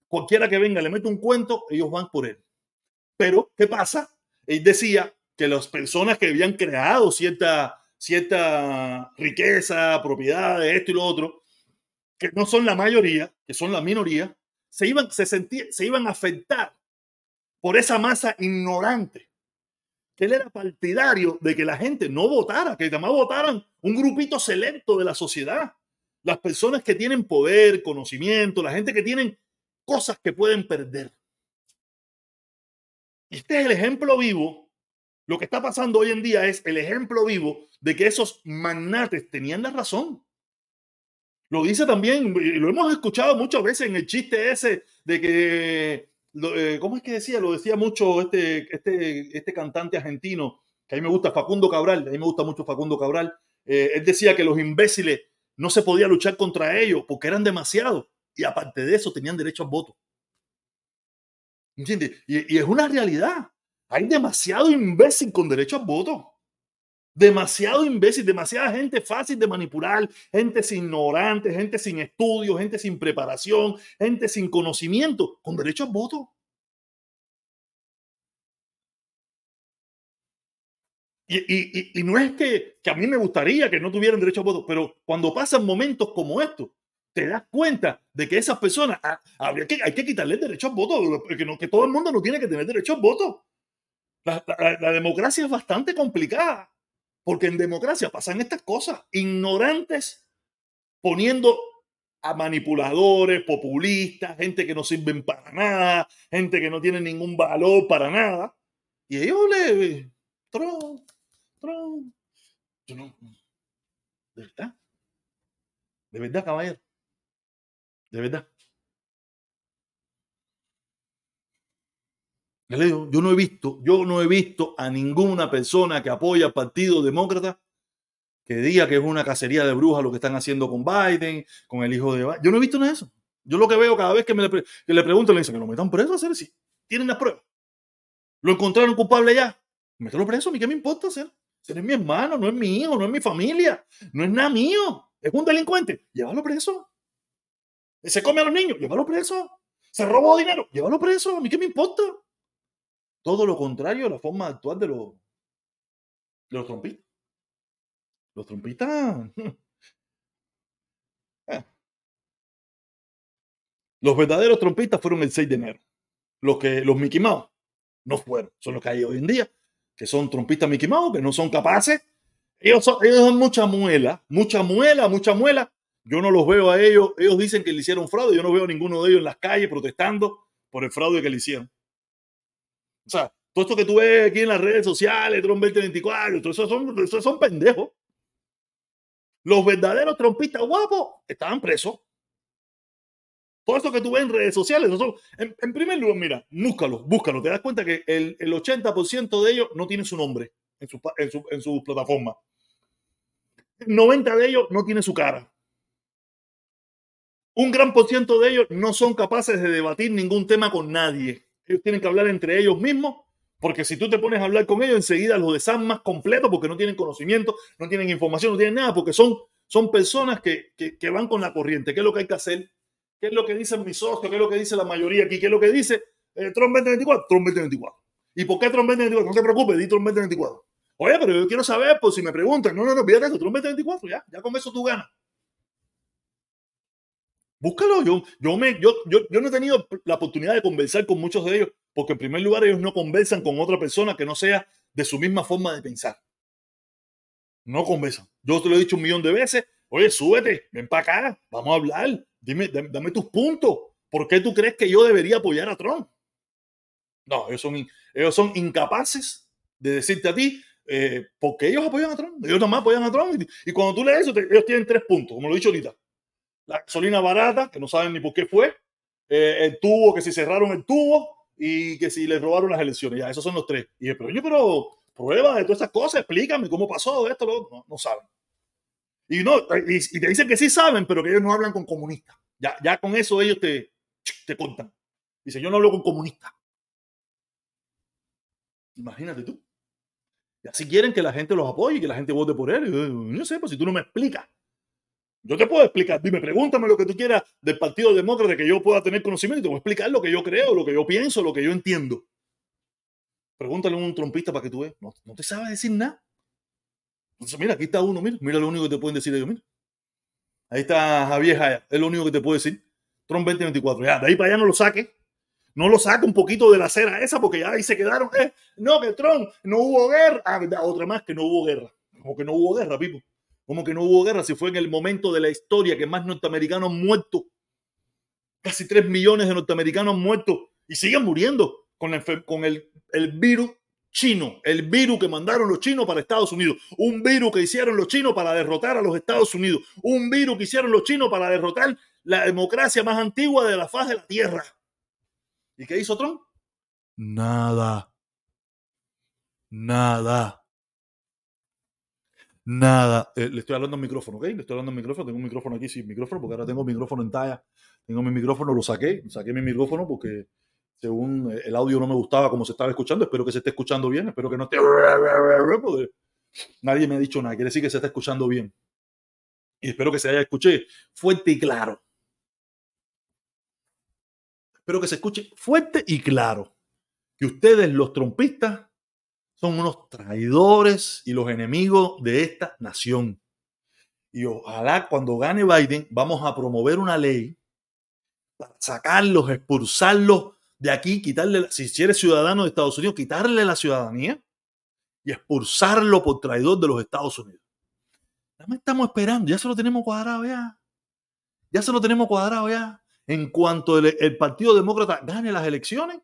cualquiera que venga le mete un cuento, ellos van por él. Pero, ¿qué pasa? Él decía que las personas que habían creado cierta, cierta riqueza, propiedad, esto y lo otro, que no son la mayoría, que son la minoría, se iban, se, sentía, se iban a afectar por esa masa ignorante. Que él era partidario de que la gente no votara, que además votaran un grupito selecto de la sociedad. Las personas que tienen poder, conocimiento, la gente que tienen cosas que pueden perder. Este es el ejemplo vivo. Lo que está pasando hoy en día es el ejemplo vivo de que esos magnates tenían la razón. Lo dice también, y lo hemos escuchado muchas veces en el chiste ese de que, eh, ¿cómo es que decía? Lo decía mucho este, este, este cantante argentino, que a mí me gusta, Facundo Cabral, a mí me gusta mucho Facundo Cabral. Eh, él decía que los imbéciles no se podía luchar contra ellos porque eran demasiados y aparte de eso tenían derecho al voto. ¿Entiendes? Y, y es una realidad. Hay demasiado imbécil con derecho al voto. Demasiado imbécil, demasiada gente fácil de manipular, gente ignorante, gente sin estudio, gente sin preparación, gente sin conocimiento, con derecho al voto. Y, y, y, no es que, que, a mí me gustaría que no tuvieran derecho al voto, pero cuando pasan momentos como estos, te das cuenta de que esas personas ah, que, hay que quitarle derecho al voto, que, no, que todo el mundo no tiene que tener derecho al voto. La, la democracia es bastante complicada porque en democracia pasan estas cosas, ignorantes poniendo a manipuladores, populistas, gente que no sirven para nada, gente que no tiene ningún valor para nada. Y ellos le... Trump, Trump. Yo no... ¿De verdad? ¿De verdad, caballero? ¿De verdad? Le digo, yo no he visto, yo no he visto a ninguna persona que apoya al Partido Demócrata que diga que es una cacería de brujas lo que están haciendo con Biden, con el hijo de Biden. Yo no he visto nada de eso. Yo lo que veo cada vez que, me le, que le pregunto, le dicen que lo metan preso, hacer si tienen las pruebas. Lo encontraron culpable ya. Mételo preso, a mí qué me importa hacer. Ese es mi hermano, no es mi hijo, no es mi familia, no es nada mío. Es un delincuente, llévalo preso. Se come a los niños, llévalo preso. Se robó dinero, llévalo preso, a mí qué me importa. Todo lo contrario a la forma actual de los, de los trompistas. Los trompistas. Eh. Los verdaderos trompistas fueron el 6 de enero. Los que los Mickey Mouse no fueron. Son los que hay hoy en día, que son trompistas Mickey Mouse, que no son capaces. Ellos son, ellos son mucha muela, mucha muela, mucha muela. Yo no los veo a ellos. Ellos dicen que le hicieron fraude. Yo no veo a ninguno de ellos en las calles protestando por el fraude que le hicieron. O sea, todo esto que tú ves aquí en las redes sociales, Trump 2024, todo eso son, eso son pendejos. Los verdaderos trompistas guapos estaban presos. Todo esto que tú ves en redes sociales, son, en, primer lugar, mira, búscalo, búscalo. Te das cuenta que el, el 80% de ellos no tiene su nombre en su, en su, en su plataforma. El 90% de ellos no tiene su cara. Un gran por ciento de ellos no son capaces de debatir ningún tema con nadie. Ellos tienen que hablar entre ellos mismos, porque si tú te pones a hablar con ellos, enseguida los desarmas completo porque no tienen conocimiento, no tienen información, no tienen nada, porque son, son personas que, que, van con la corriente. ¿Qué es lo que hay que hacer? ¿Qué es lo que dicen mis socios? ¿Qué es lo que dice la mayoría aquí? ¿Qué es lo que dice eh, Trump 2024? Trump 2024. ¿Y por qué Trump 2024? No te preocupes, di Trump 2024. Oye, pero yo quiero saber, por si me preguntan. No, no, no, fíjate eso, Trump 2024, ya, ya con eso tú ganas. Búscalo. Yo, yo, me, yo, yo, yo no he tenido la oportunidad de conversar con muchos de ellos, porque en primer lugar ellos no conversan con otra persona que no sea de su misma forma de pensar. No conversan. Yo te lo he dicho un millón de veces. Oye, súbete, ven para acá, vamos a hablar. Dime, dame, tus puntos. ¿Por qué tú crees que yo debería apoyar a Trump? No, ellos son, ellos son incapaces de decirte a ti, eh, porque ellos apoyan a Trump. Ellos nomás apoyan a Trump. Y, cuando tú lees eso, ellos tienen tres puntos, como lo he dicho ahorita. La gasolina barata, que no saben ni por qué fue. eh, el tubo, que si cerraron el tubo. Y que si les robaron las elecciones. Ya, esos son los tres. Y dije, pero oye, pero prueba de todas esas cosas, explícame cómo pasó esto, lo. No, no saben. Y, no, y, te dicen que sí saben, pero que ellos no hablan con comunistas. Ya, ya con eso ellos te, te contan. Dice, yo no hablo con comunistas. Imagínate tú. Y así quieren que la gente los apoye que la gente vote por él. Y yo, no sé, pues si tú no me explicas. Yo te puedo explicar. Dime, pregúntame lo que tú quieras del Partido Demócrata que yo pueda tener conocimiento y te voy a explicar lo que yo creo, lo que yo pienso, lo que yo entiendo. Pregúntale a un trompista para que tú veas. No, no te sabe decir nada. Entonces, mira, aquí está uno, mira, mira lo único que te pueden decir ellos, mira. Ahí está Javier Jaya, es lo único que te puedo decir. Trump 2024. Ya, de ahí para allá no lo saque. No lo saque un poquito de la cera esa, porque ya ahí se quedaron. Eh, no, que Trump, no hubo guerra. Ah, otra más que no hubo guerra. Como que no hubo guerra, Pipo. Como que no hubo guerra, si fue en el momento de la historia que más norteamericanos muertos, casi 3 millones de norteamericanos muertos, y siguen muriendo con, enfer- con el, el virus chino, el virus que mandaron los chinos para Estados Unidos, un virus que hicieron los chinos para derrotar a los Estados Unidos, un virus que hicieron los chinos para derrotar la democracia más antigua de la faz de la Tierra. ¿Y qué hizo Trump? Nada. Nada. Nada. Eh, le estoy hablando al micrófono, ¿ok? Le estoy hablando al micrófono. Tengo un micrófono aquí sin micrófono porque ahora tengo micrófono en talla. Tengo mi micrófono, lo saqué. Saqué mi micrófono porque según eh, el audio no me gustaba como se estaba escuchando. Espero que se esté escuchando bien. Espero que no esté... porque Nadie me ha dicho nada. Quiere decir que se está escuchando bien. Y espero que se haya escuché fuerte y claro. Espero que se escuche fuerte y claro. Que ustedes, los trompistas, son unos traidores y los enemigos de esta nación. Y ojalá cuando gane Biden vamos a promover una ley para sacarlos, expulsarlos de aquí, quitarle, si eres ciudadano de Estados Unidos, quitarle la ciudadanía y expulsarlo por traidor de los Estados Unidos. Ya me estamos esperando, ya se lo tenemos cuadrado ya. Ya se lo tenemos cuadrado ya. En cuanto el Partido Demócrata gane las elecciones,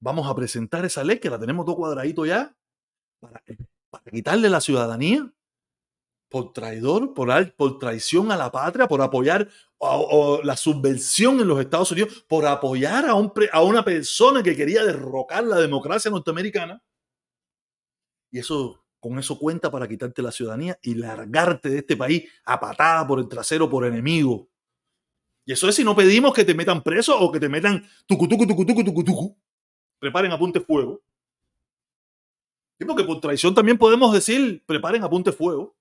vamos a presentar esa ley que la tenemos todo cuadradito ya para, quitarle la ciudadanía por traidor, por, por traición a la patria, por apoyar la subversión en los Estados Unidos, por apoyar a, un, a una persona que quería derrocar la democracia norteamericana. Y eso, con eso cuenta para quitarte la ciudadanía y largarte de este país a patada por el trasero, por enemigo. Y eso es si no pedimos que te metan preso o que te metan tucu, tucu, tucu, tucu, tucu, tucu. Preparen apunte fuego. Sí, porque por traición también podemos decir, preparen apunte fuego.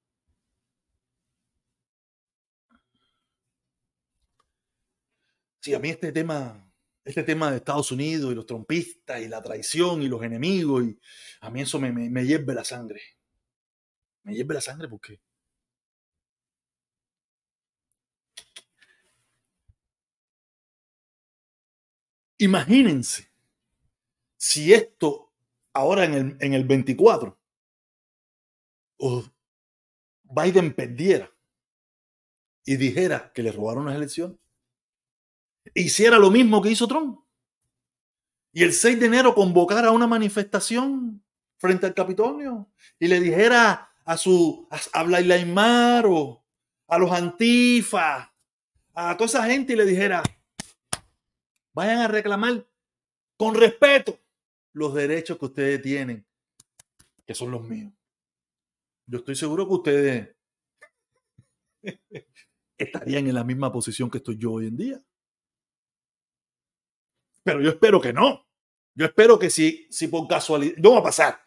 Sí, a mí este tema, este tema de Estados Unidos y los trompistas y la traición y los enemigos, y a mí eso me, me, me hierve la sangre. Me hierve la sangre porque imagínense si esto ahora en el, en el 24 o Biden perdiera y dijera que le robaron las elecciones, hiciera lo mismo que hizo Trump y el 6 de enero convocara una manifestación frente al Capitolio y le dijera a su a, a o a los antifa, a toda esa gente y le dijera, vayan a reclamar con respeto los derechos que ustedes tienen, que son los míos. Yo estoy seguro que ustedes estarían en la misma posición que estoy yo hoy en día. Pero yo espero que no. Yo espero que si, si por casualidad, no va a pasar.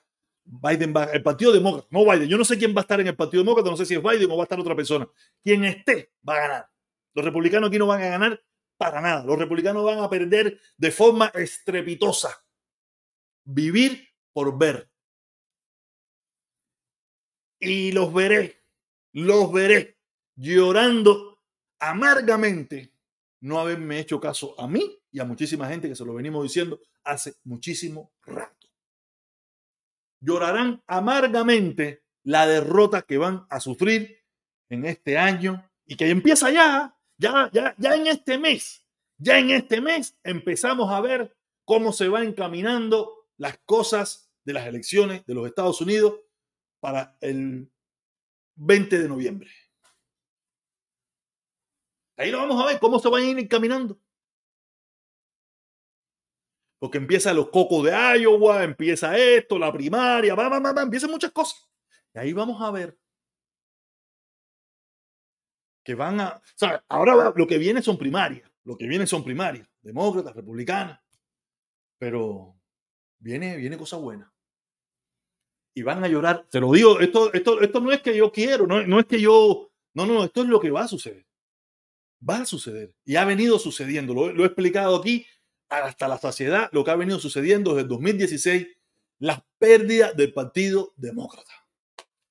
Biden va, el Partido Demócrata, no Biden. Yo no sé quién va a estar en el Partido Demócrata, no sé si es Biden o va a estar otra persona. Quien esté va a ganar. Los republicanos aquí no van a ganar para nada. Los republicanos van a perder de forma estrepitosa. Vivir por ver. Y los veré, los veré llorando amargamente no haberme hecho caso a mí y a muchísima gente que se lo venimos diciendo hace muchísimo rato. llorarán amargamente la derrota que van a sufrir en este año y que empieza ya, ya, ya, ya en este mes, ya en este mes empezamos a ver cómo se van encaminando las cosas de las elecciones de los Estados Unidos para el 20 de noviembre. Ahí lo vamos a ver, cómo se van a ir encaminando. Porque empiezan los cocos de Iowa, empieza esto, la primaria, va, va, va, va, empiezan muchas cosas. Y ahí vamos a ver que van a. Ahora lo que viene son primarias. Lo que viene son primarias. Demócratas, republicanas. Pero viene, viene cosa buena. Y van a llorar. Te lo digo, esto, esto, esto no es que yo quiero, no, no es que yo. No, no, esto es lo que va a suceder. Va a suceder. Y ha venido sucediendo. Lo, lo he explicado aquí hasta la saciedad, lo que ha venido sucediendo desde el 2016, las pérdidas del Partido Demócrata.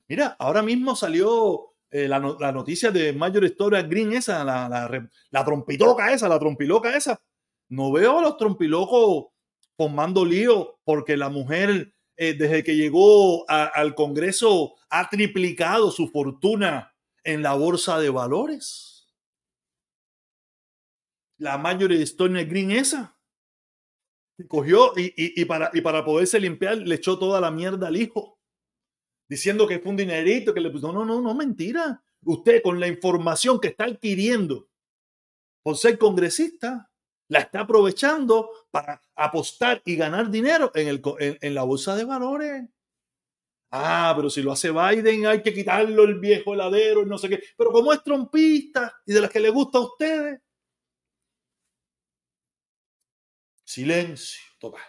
Mira, ahora mismo salió eh, la, la noticia de Mayor Historia Green esa, la, la, la trompiloca esa, la trompiloca esa. No veo a los trompilocos formando lío porque la mujer, eh, desde que llegó al Congreso, ha triplicado su fortuna en la bolsa de valores. La Mayor Historia Green esa. Cogió y, y- para, y para poderse limpiar le echó toda la mierda al hijo diciendo que fue un dinerito, que le no, no, no, mentira. Usted con la información que está adquiriendo por ser congresista, la está aprovechando para apostar y ganar dinero en, el, en, en la bolsa de valores. Ah, pero si lo hace Biden, hay que quitarlo el viejo heladero no sé qué. Pero como es trompista y de las que le gusta a ustedes. Silencio, total.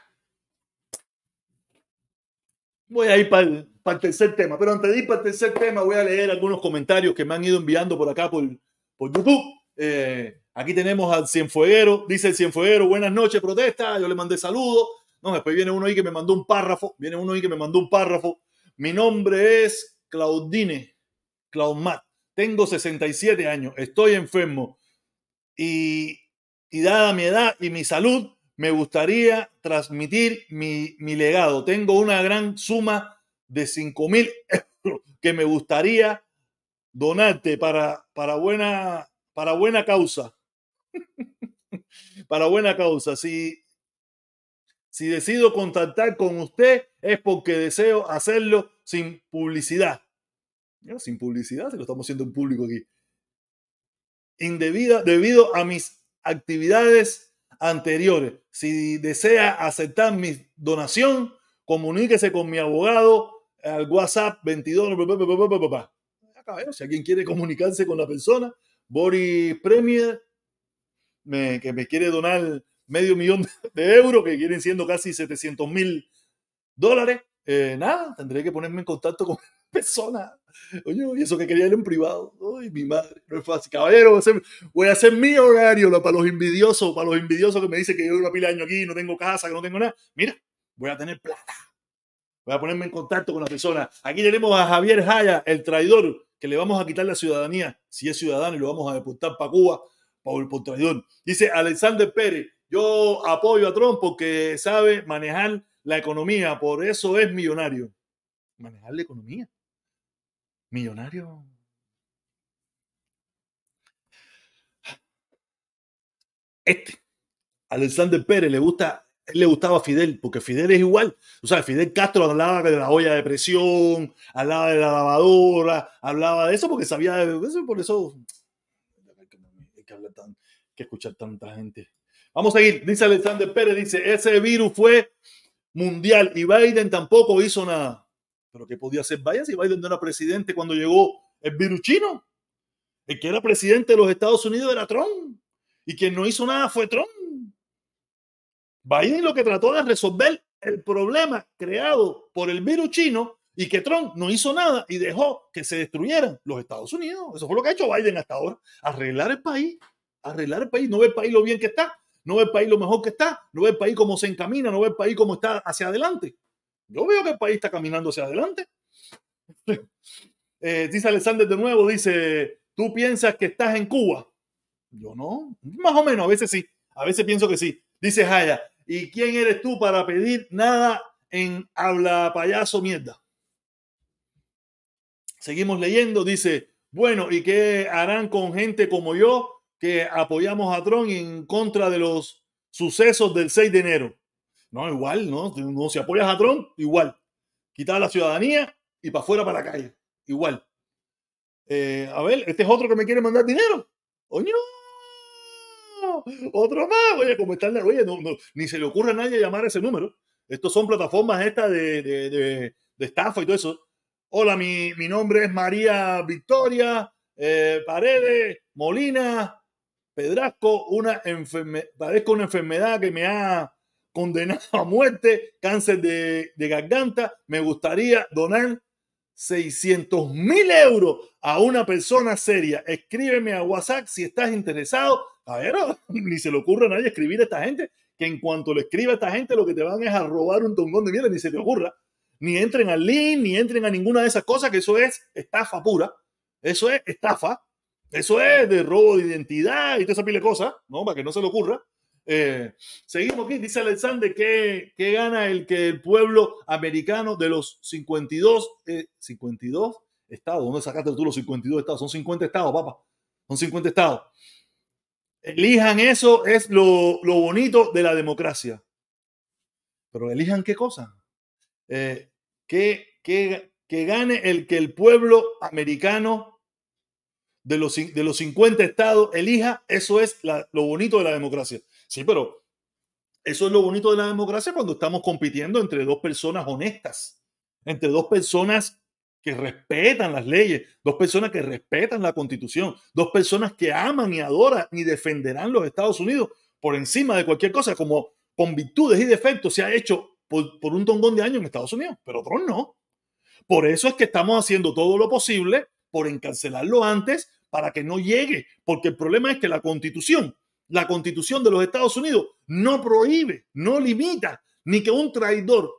Voy a ir para el, para tercer tema, pero antes de ir para el tercer tema voy a leer algunos comentarios que me han ido enviando por acá por, por YouTube. Eh, aquí tenemos al Cienfueguero, dice el Cienfueguero, buenas noches, protesta, yo le mandé saludos. No, después viene uno ahí que me mandó un párrafo, viene uno ahí que me mandó un párrafo. Mi nombre es Claudine, Claudmat, tengo 67 años, estoy enfermo y, dada mi edad y mi salud, me gustaría transmitir mi, mi legado. Tengo una gran suma de 5 mil euros que me gustaría donarte para, para, buena, para buena causa. para buena causa. Si, si decido contactar con usted es porque deseo hacerlo sin publicidad. Sin publicidad, se lo estamos haciendo en público aquí. Indebida, debido a mis actividades anteriores. Si desea aceptar mi donación, comuníquese con mi abogado al WhatsApp 22. bla, bla, bla, bla, bla, bla, bla. Acá veo, Si alguien quiere comunicarse con la persona, Boris Premier, me- que me quiere donar medio millón de euros, que vienen siendo casi 700 mil dólares, eh, nada, tendré que ponerme en contacto con persona. Oye, y eso que quería ir en privado. Ay, mi madre, no es fácil. Caballero, voy a ser millonario lo- para los envidiosos, para los envidiosos que me dicen que yo una pila de años aquí, no tengo casa, que no tengo nada. Mira, voy a tener plata. Voy a ponerme en contacto con la persona. Aquí tenemos a Javier Jaya, el traidor, que le vamos a quitar la ciudadanía, si es ciudadano, y lo vamos a deportar para Cuba por traidor. Dice Alexander Pérez, yo apoyo a Trump porque sabe manejar la economía, por eso es millonario. Manejar la economía. Millonario. Este, Alexander Pérez, le gusta, él le gustaba a Fidel, porque Fidel es igual. O sea, Fidel Castro hablaba de la olla de presión, hablaba de la lavadora, hablaba de eso porque sabía de eso, por eso que escuchar tanta gente. Vamos a seguir. Dice Alexander Pérez, dice, ese virus fue mundial y Biden tampoco hizo nada. Pero ¿qué podía hacer Biden si Biden no era presidente cuando llegó el virus chino? El que era presidente de los Estados Unidos era Trump. Y quien no hizo nada fue Trump. Biden lo que trató de resolver el problema creado por el virus chino y que Trump no hizo nada y dejó que se destruyeran los Estados Unidos. Eso fue lo que ha hecho Biden hasta ahora. Arreglar el país. Arreglar el país. No ve el país lo bien que está. No ve el país lo mejor que está. No ve el país cómo se encamina. No ve el país cómo está hacia adelante. Yo veo que el país está caminando hacia adelante. Eh, dice Alexander de nuevo, dice, ¿tú piensas que estás en Cuba? Yo no, más o menos, a veces sí, a veces pienso que sí. Dice Jaya, ¿y quién eres tú para pedir nada en Habla Payaso Mierda. Seguimos leyendo, dice, bueno, ¿y qué harán con gente como yo que apoyamos a Trump en contra de los sucesos del 6 de enero? No, igual, ¿no? no si apoyas a Trump, igual. Quitar la ciudadanía y para afuera, para la calle. Igual. Eh, a ver, este es otro que me quiere mandar dinero. Oño. Otro más. Oye, como están, oye, no, ni se le ocurre a nadie llamar ese número. Estos son plataformas estas de, de, de, estafa y todo eso. Hola, mi, mi nombre es María Victoria eh, Paredes Molina Pedrasco. Una enferme, padezco una enfermedad que me ha condenado a muerte, cáncer de, garganta. Me gustaría donar 600 mil euros a una persona seria. Escríbeme a WhatsApp si estás interesado. A ver, ni se le ocurre a nadie escribir a esta gente, que en cuanto le escriba a esta gente, lo que te van es a robar un tongón de miel, ni se te ocurra. Ni entren al link, ni entren a ninguna de esas cosas, que eso es estafa pura. Eso es estafa. Eso es de robo de identidad y toda esa pila de cosas, ¿no? Para que no se le ocurra. Eh, seguimos aquí, dice Alexander que, que, gana el que el pueblo americano de los 52, 52 eh, estados, ¿dónde sacaste tú los 52 estados? Son 50 estados, papá, son 50 estados. Elijan eso, es lo, lo bonito de la democracia. Pero elijan qué cosa? Eh, que, que, que gane el que el pueblo americano de los, de los 50 estados elija, eso es lo bonito de la democracia. Sí, pero eso es lo bonito de la democracia cuando estamos compitiendo entre dos personas honestas, entre dos personas que respetan las leyes, dos personas que respetan la constitución, dos personas que aman y adoran y defenderán los Estados Unidos por encima de cualquier cosa, como con virtudes y defectos se ha hecho por, un tongón de años en Estados Unidos, pero otros no. Por eso es que estamos haciendo todo lo posible por encarcelarlo antes para que no llegue, porque el problema es que la constitución la constitución de los Estados Unidos no prohíbe, no limita ni que un traidor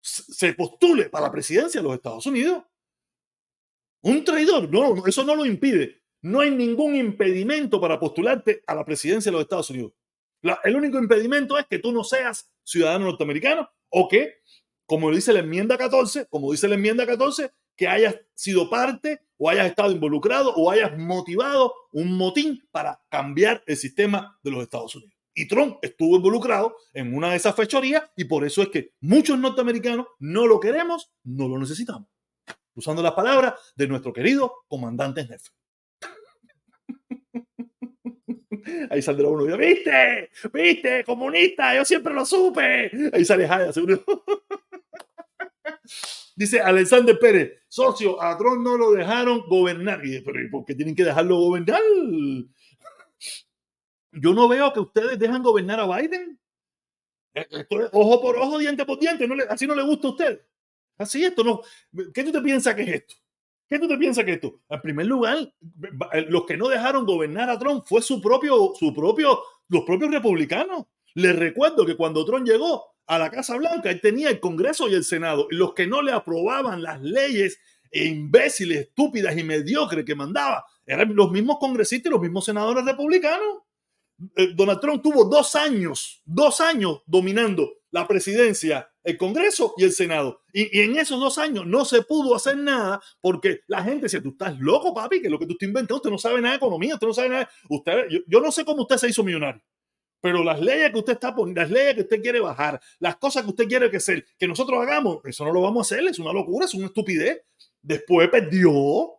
se postule para la presidencia de los Estados Unidos. Un traidor, no, eso no lo impide. No hay ningún impedimento para postularte a la presidencia de los Estados Unidos. el único impedimento es que tú no seas ciudadano norteamericano o que, como dice la enmienda 14, como dice la enmienda 14, que hayas sido parte o hayas estado involucrado o hayas motivado un motín para cambiar el sistema de los Estados Unidos. Y Trump estuvo involucrado en una de esas fechorías y por eso es que muchos norteamericanos no lo queremos, no lo necesitamos. Usando las palabras de nuestro querido comandante en jefe. Ahí saldrá uno y dice, ¿viste? ¿Viste? Comunista, yo siempre lo supe. Ahí sale Jaya, seguro. Dice Alexander Pérez, socio, a Trump no lo dejaron gobernar. Y ¿por qué tienen que dejarlo gobernar? Yo no veo que ustedes dejan gobernar a Biden. Eh, esto es ojo por ojo, diente por diente. No le, así no le gusta a usted. Así esto no. ¿Qué tú te piensas que es esto? ¿Qué tú te piensas que es esto? En primer lugar, los que no dejaron gobernar a Trump fue su propio, su propio, los propios republicanos. Les recuerdo que cuando Trump llegó, a la Casa Blanca, él tenía el Congreso y el Senado. Los que no le aprobaban las leyes imbéciles, estúpidas y mediocres que mandaba, eran los mismos congresistas y los mismos senadores republicanos. Eh, Donald Trump tuvo dos años, dos años dominando la presidencia, el Congreso y el Senado. Y, en esos dos años no se pudo hacer nada porque la gente decía, tú estás loco, papi, que lo que tú estás inventando, usted no sabe nada de economía, usted no sabe nada. Usted, yo no sé cómo usted se hizo millonario. Pero las leyes que usted está poniendo, las leyes que usted quiere bajar, las cosas que usted quiere que, ser, que nosotros hagamos, eso no lo vamos a hacer, es una locura, es una estupidez. Después perdió,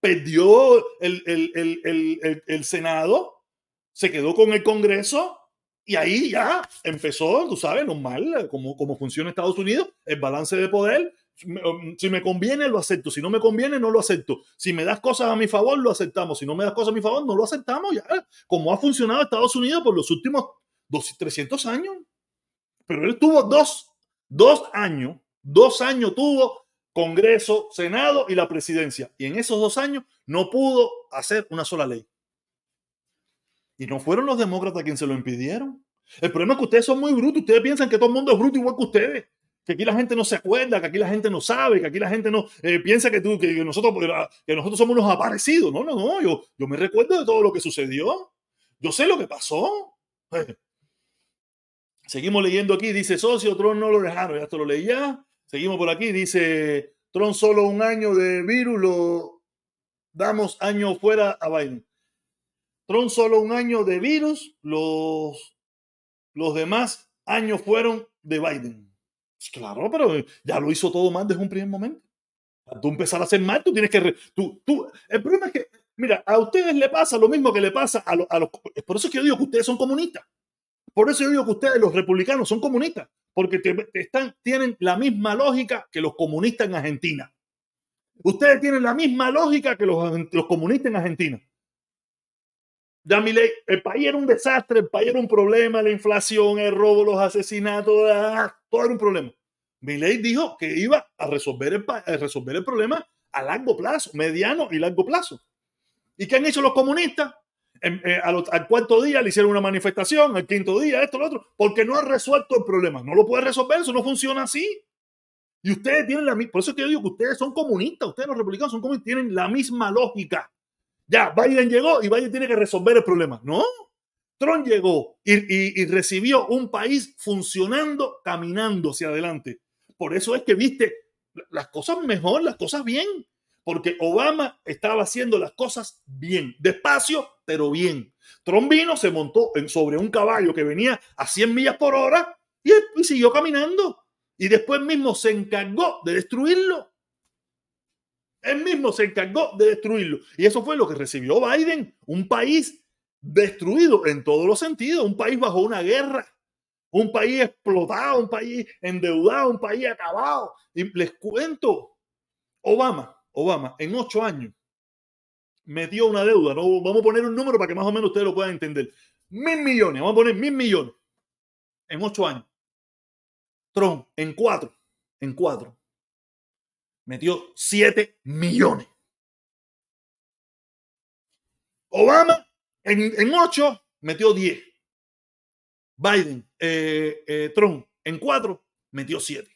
perdió el, el, el, el Senado, se quedó con el Congreso y ahí ya empezó, tú sabes, normal, como, como funciona Estados Unidos, el balance de poder, si me conviene, lo acepto. Si no me conviene, no lo acepto. Si me das cosas a mi favor, lo aceptamos. Si no me das cosas a mi favor, no lo aceptamos. Ya, como ha funcionado Estados Unidos por los últimos 200, 300 años. Pero él tuvo dos, dos años, dos años tuvo Congreso, Senado y la presidencia. Y en esos dos años no pudo hacer una sola ley. Y no fueron los demócratas quienes se lo impidieron. El problema es que ustedes son muy brutos. Ustedes piensan que todo el mundo es bruto igual que ustedes que aquí la gente no se acuerda, que aquí la gente no sabe, que aquí la gente no eh, piensa que, tú, que, nosotros, que nosotros somos unos aparecidos. No, no, no, yo, yo me recuerdo de todo lo que sucedió. Yo sé lo que pasó. Seguimos leyendo aquí, dice socio, Tron no lo dejaron, ya esto lo leí ya. Seguimos por aquí, dice Tron solo un año de virus, lo damos año fuera a Biden. Tron solo un año de virus, los, los demás años fueron de Biden. Claro, pero ya lo hizo todo mal desde un primer momento. Tú empezar a hacer mal, tú tienes que... tú, tú, el problema es que, mira, a ustedes le pasa lo mismo que le pasa a, a los... Por eso es que yo digo que ustedes son comunistas. Por eso yo digo que ustedes, los republicanos, son comunistas, porque están, tienen la misma lógica que los comunistas en Argentina. Ustedes tienen la misma lógica que los, los comunistas en Argentina. Ya ley, el país era un desastre, el país era un problema, la inflación, el robo, los asesinatos, ah, todo era un problema. ley dijo que iba a resolver el, a resolver el problema a largo plazo, mediano y largo plazo. ¿Y qué han hecho los comunistas? Eh, al, cuarto día le hicieron una manifestación, al quinto día, esto, lo otro, porque no ha resuelto el problema. No lo puede resolver, eso no funciona así. Y ustedes tienen la misma, por eso es que yo digo que ustedes son comunistas, ustedes los republicanos son comunistas, tienen la misma lógica. Ya, Biden llegó y Biden tiene que resolver el problema. No, Trump llegó y, recibió un país funcionando, caminando hacia adelante. Por eso es que viste las cosas mejor, las cosas bien porque Obama estaba haciendo las cosas bien, despacio, pero bien. Trump vino, se montó sobre un caballo que venía a 100 millas por hora y siguió caminando. Y después mismo se encargó de destruirlo. Él mismo se encargó de destruirlo. Y eso fue lo que recibió Biden. Un país destruido en todos los sentidos. Un país bajo una guerra. Un país explotado. Un país endeudado. Un país acabado. Y les cuento, Obama Obama en ocho años metió una deuda, ¿no? vamos a poner un número para que más o menos ustedes lo puedan entender. Mil millones, vamos a poner mil millones en ocho años. Trump en cuatro, en cuatro, metió siete millones. Obama en, en ocho metió diez. Biden, eh, eh, Trump en cuatro metió siete.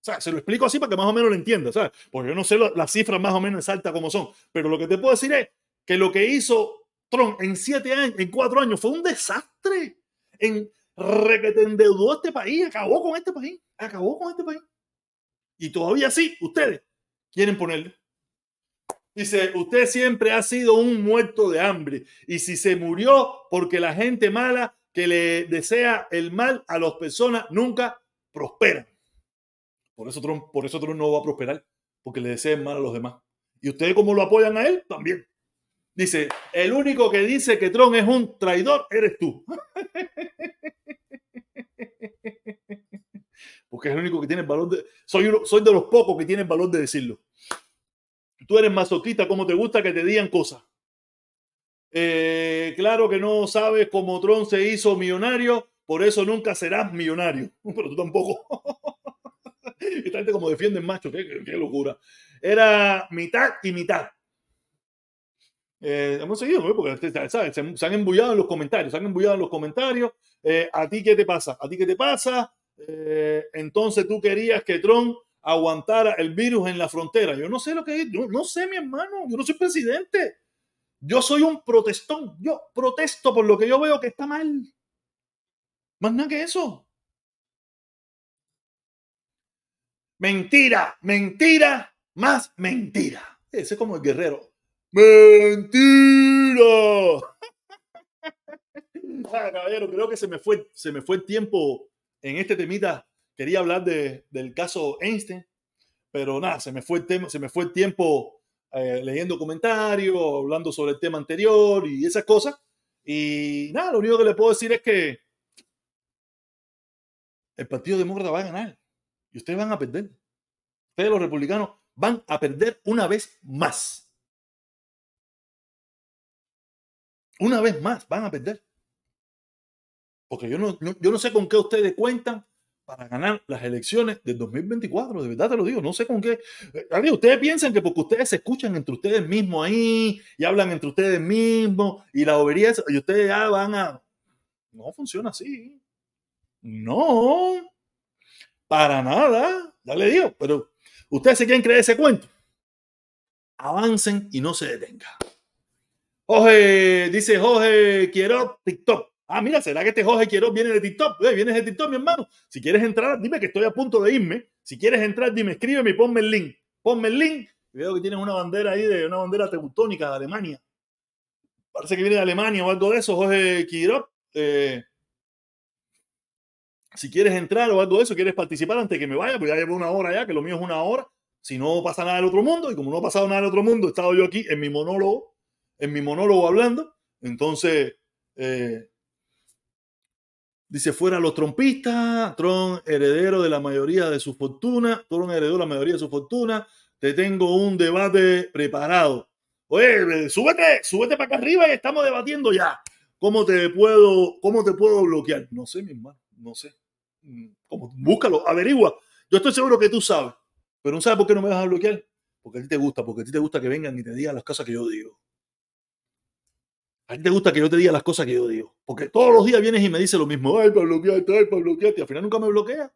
O sea, se lo explico así para que más o menos lo entienda, ¿sabes? Porque yo no sé las cifras más o menos exactas como son, pero lo que te puedo decir es que lo que hizo Trump en siete años, en cuatro años, fue un desastre. En re te endeudó este país, acabó con este país, acabó con este país. Y todavía sí, ustedes quieren ponerle. Dice, usted siempre ha sido un muerto de hambre. Y si se murió porque la gente mala que le desea el mal a las personas nunca prospera. Por eso, Trump, por eso Trump no va a prosperar, porque le deseen mal a los demás. Y ustedes, como lo apoyan a él, también. Dice, el único que dice que Trump es un traidor eres tú. Porque es el único que tiene valor de... Soy, soy de los pocos que tienen valor de decirlo. Tú eres masoquista, como te gusta que te digan cosas. Eh, claro que no sabes cómo Trump se hizo millonario, por eso nunca serás millonario. Pero tú tampoco. Esta gente como defienden macho, qué, locura. Era mitad y mitad. Eh, hemos seguido, porque ¿sabes? Se, han embullado en los comentarios, se han embullado en los comentarios. Eh, ¿A ti qué te pasa? ¿A ti qué te pasa? Eh, entonces tú querías que Trump aguantara el virus en la frontera. Yo no sé lo que es, yo no sé, mi hermano, yo no soy presidente. Yo soy un protestón. Yo protesto por lo que yo veo que está mal. Más nada que eso. Mentira, mentira, más mentira. Ese es como el guerrero. Mentira. ah, caballero, creo que se me fue, se me fue el tiempo en este temita. Quería hablar de, del caso Einstein, pero nada, se me fue el, tema, se me fue el tiempo eh, leyendo comentarios, hablando sobre el tema anterior y esas cosas. Y nada, lo único que le puedo decir es que el Partido Demócrata va a ganar. Y ustedes van a perder. Ustedes los republicanos van a perder una vez más. Una vez más van a perder. Porque yo no, yo no sé con qué ustedes cuentan para ganar las elecciones del 2024. De verdad te lo digo, no sé con qué. Eh, ustedes piensan que porque ustedes se escuchan entre ustedes mismos ahí y hablan entre ustedes mismos y la obediencia, y ustedes ya van a... No funciona así. No. Para nada. Ya le digo, pero ustedes se quieren creer ese cuento. Avancen y no se detengan. Jorge, dice Jorge, quiero TikTok. Ah, mira, ¿será que este Jorge Quiero viene de TikTok? Eh, vienes de TikTok, mi hermano. Si quieres entrar, dime que estoy a punto de irme. Si quieres entrar, dime, escríbeme y ponme el link. Ponme el link. Veo que tienes una bandera ahí de una bandera teutónica de Alemania. Parece que viene de Alemania o algo de eso, Jorge Kirov. Eh, si quieres entrar o algo de eso, quieres participar antes que me vaya, pues ya llevo una hora ya, que lo mío es una hora. Si no pasa nada del otro mundo, y como no ha pasado nada del otro mundo, he estado yo aquí en mi monólogo, en mi monólogo hablando. Entonces, eh, Dice, fuera los trompistas, Tron heredero de la mayoría de su fortuna, Tron heredó la mayoría de su fortuna, te tengo un debate preparado. Oye, súbete, súbete para acá arriba y estamos debatiendo ya. ¿Cómo te puedo, cómo te puedo bloquear? No sé, mi hermano, no sé. Mm, ¿Cómo? Búscalo, averigua. Yo estoy seguro que tú sabes, pero no sabes por qué no me vas a bloquear. Porque a ti te gusta, porque a ti te gusta que vengan y te digan las cosas que yo digo. A ti te gusta que yo te diga las cosas que yo digo. Porque todos los días vienes y me dices lo mismo. Ay, para bloquearte, ay, para bloquearte. Al final nunca me bloquea.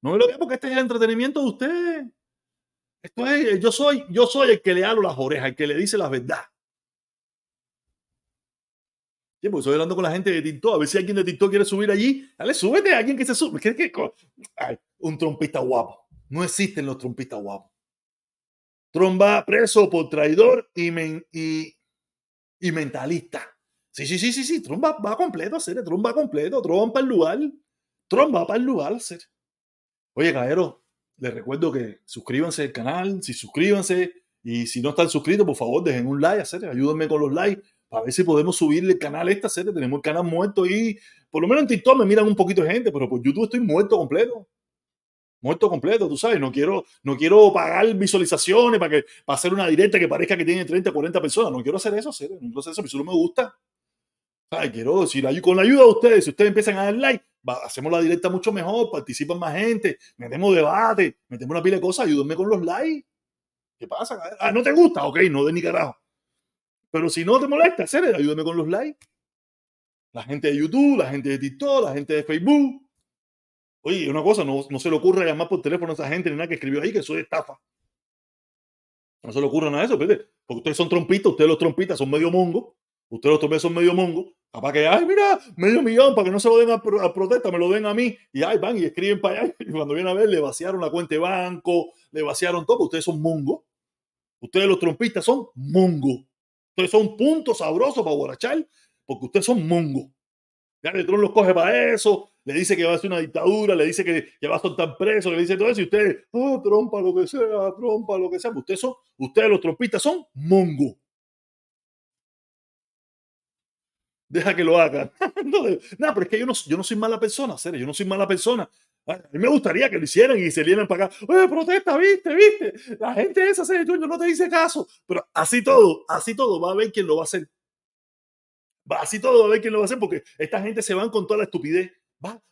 No me bloquea porque este es el entretenimiento de usted. Esto es, yo soy, yo soy el que le hablo las orejas, el que le dice la verdad. Sí, porque estoy hablando con la gente de TikTok. A ver si alguien de TikTok quiere subir allí. Dale, súbete a alguien que se sube. ¿Qué, qué? Ay, un trompista guapo. No existen los trompistas guapos. Tromba preso por traidor y, men, y y mentalista. Sí, sí, sí, sí, sí. Trump va, completo, hacer. Trump va completo. Trump para el lugar. Trump va para el lugar, hacer. Oye, caballero, les recuerdo que suscríbanse al canal, si suscríbanse y si no están suscritos, por favor, dejen un like, hacer. Ayúdenme con los likes para ver si podemos subirle el canal esta serie. Tenemos el canal muerto y por lo menos en TikTok me miran un poquito de gente, pero por YouTube estoy muerto completo muerto completo, tú sabes, no quiero, no quiero pagar visualizaciones para, que, para hacer una directa que parezca que tiene 30, 40 personas, no quiero hacer eso, no quiero hacer eso, a mí solo me gusta. ¿Sabes? Quiero decir, con la ayuda de ustedes, si ustedes empiezan a dar like, hacemos la directa mucho mejor, participan más gente, metemos debate, metemos una pila de cosas, ayúdenme con los likes. ¿Qué pasa? Ah, ¿no te gusta? Ok, no de ni carajo. Pero si no te molesta, hacer, ayúdame con los likes. La gente de YouTube, la gente de TikTok, la gente de Facebook, Oye, una cosa, no, no se le ocurre llamar por teléfono a esa gente ni nada que escribió ahí que eso es estafa. No se le ocurre nada de eso, porque ustedes son trompitas, ustedes los trompitas son medio mongo, ustedes los trompitas son medio mongo, capaz que, ay, mira, medio millón, para que no se lo den a, protesta, me lo den a mí, y ay, van y escriben para allá, y cuando vienen a ver, le vaciaron la cuenta de banco, le vaciaron todo, ustedes son mongo. Ustedes los trompistas son mongo. Ustedes son puntos sabrosos para borrachar, porque ustedes son mongo. Ya Trump los coge para eso, le dice que va a ser una dictadura, le dice que, ya va a soltar preso, le dice todo eso, y ustedes, oh, trompa lo que sea, trompa lo que sea. Ustedes son, ustedes los trompistas son mongo. Deja que lo hagan. no, pero es que yo no, yo no soy mala persona, serio, yo no soy mala persona. A mí me gustaría que lo hicieran y se vienen para acá. Oye, protesta, viste, viste. La gente esa, serio, yo no te dice caso. Pero así todo, así todo, va a ver quién lo va a hacer. Así todo va a ver quién lo va a hacer porque esta gente se van con toda la estupidez.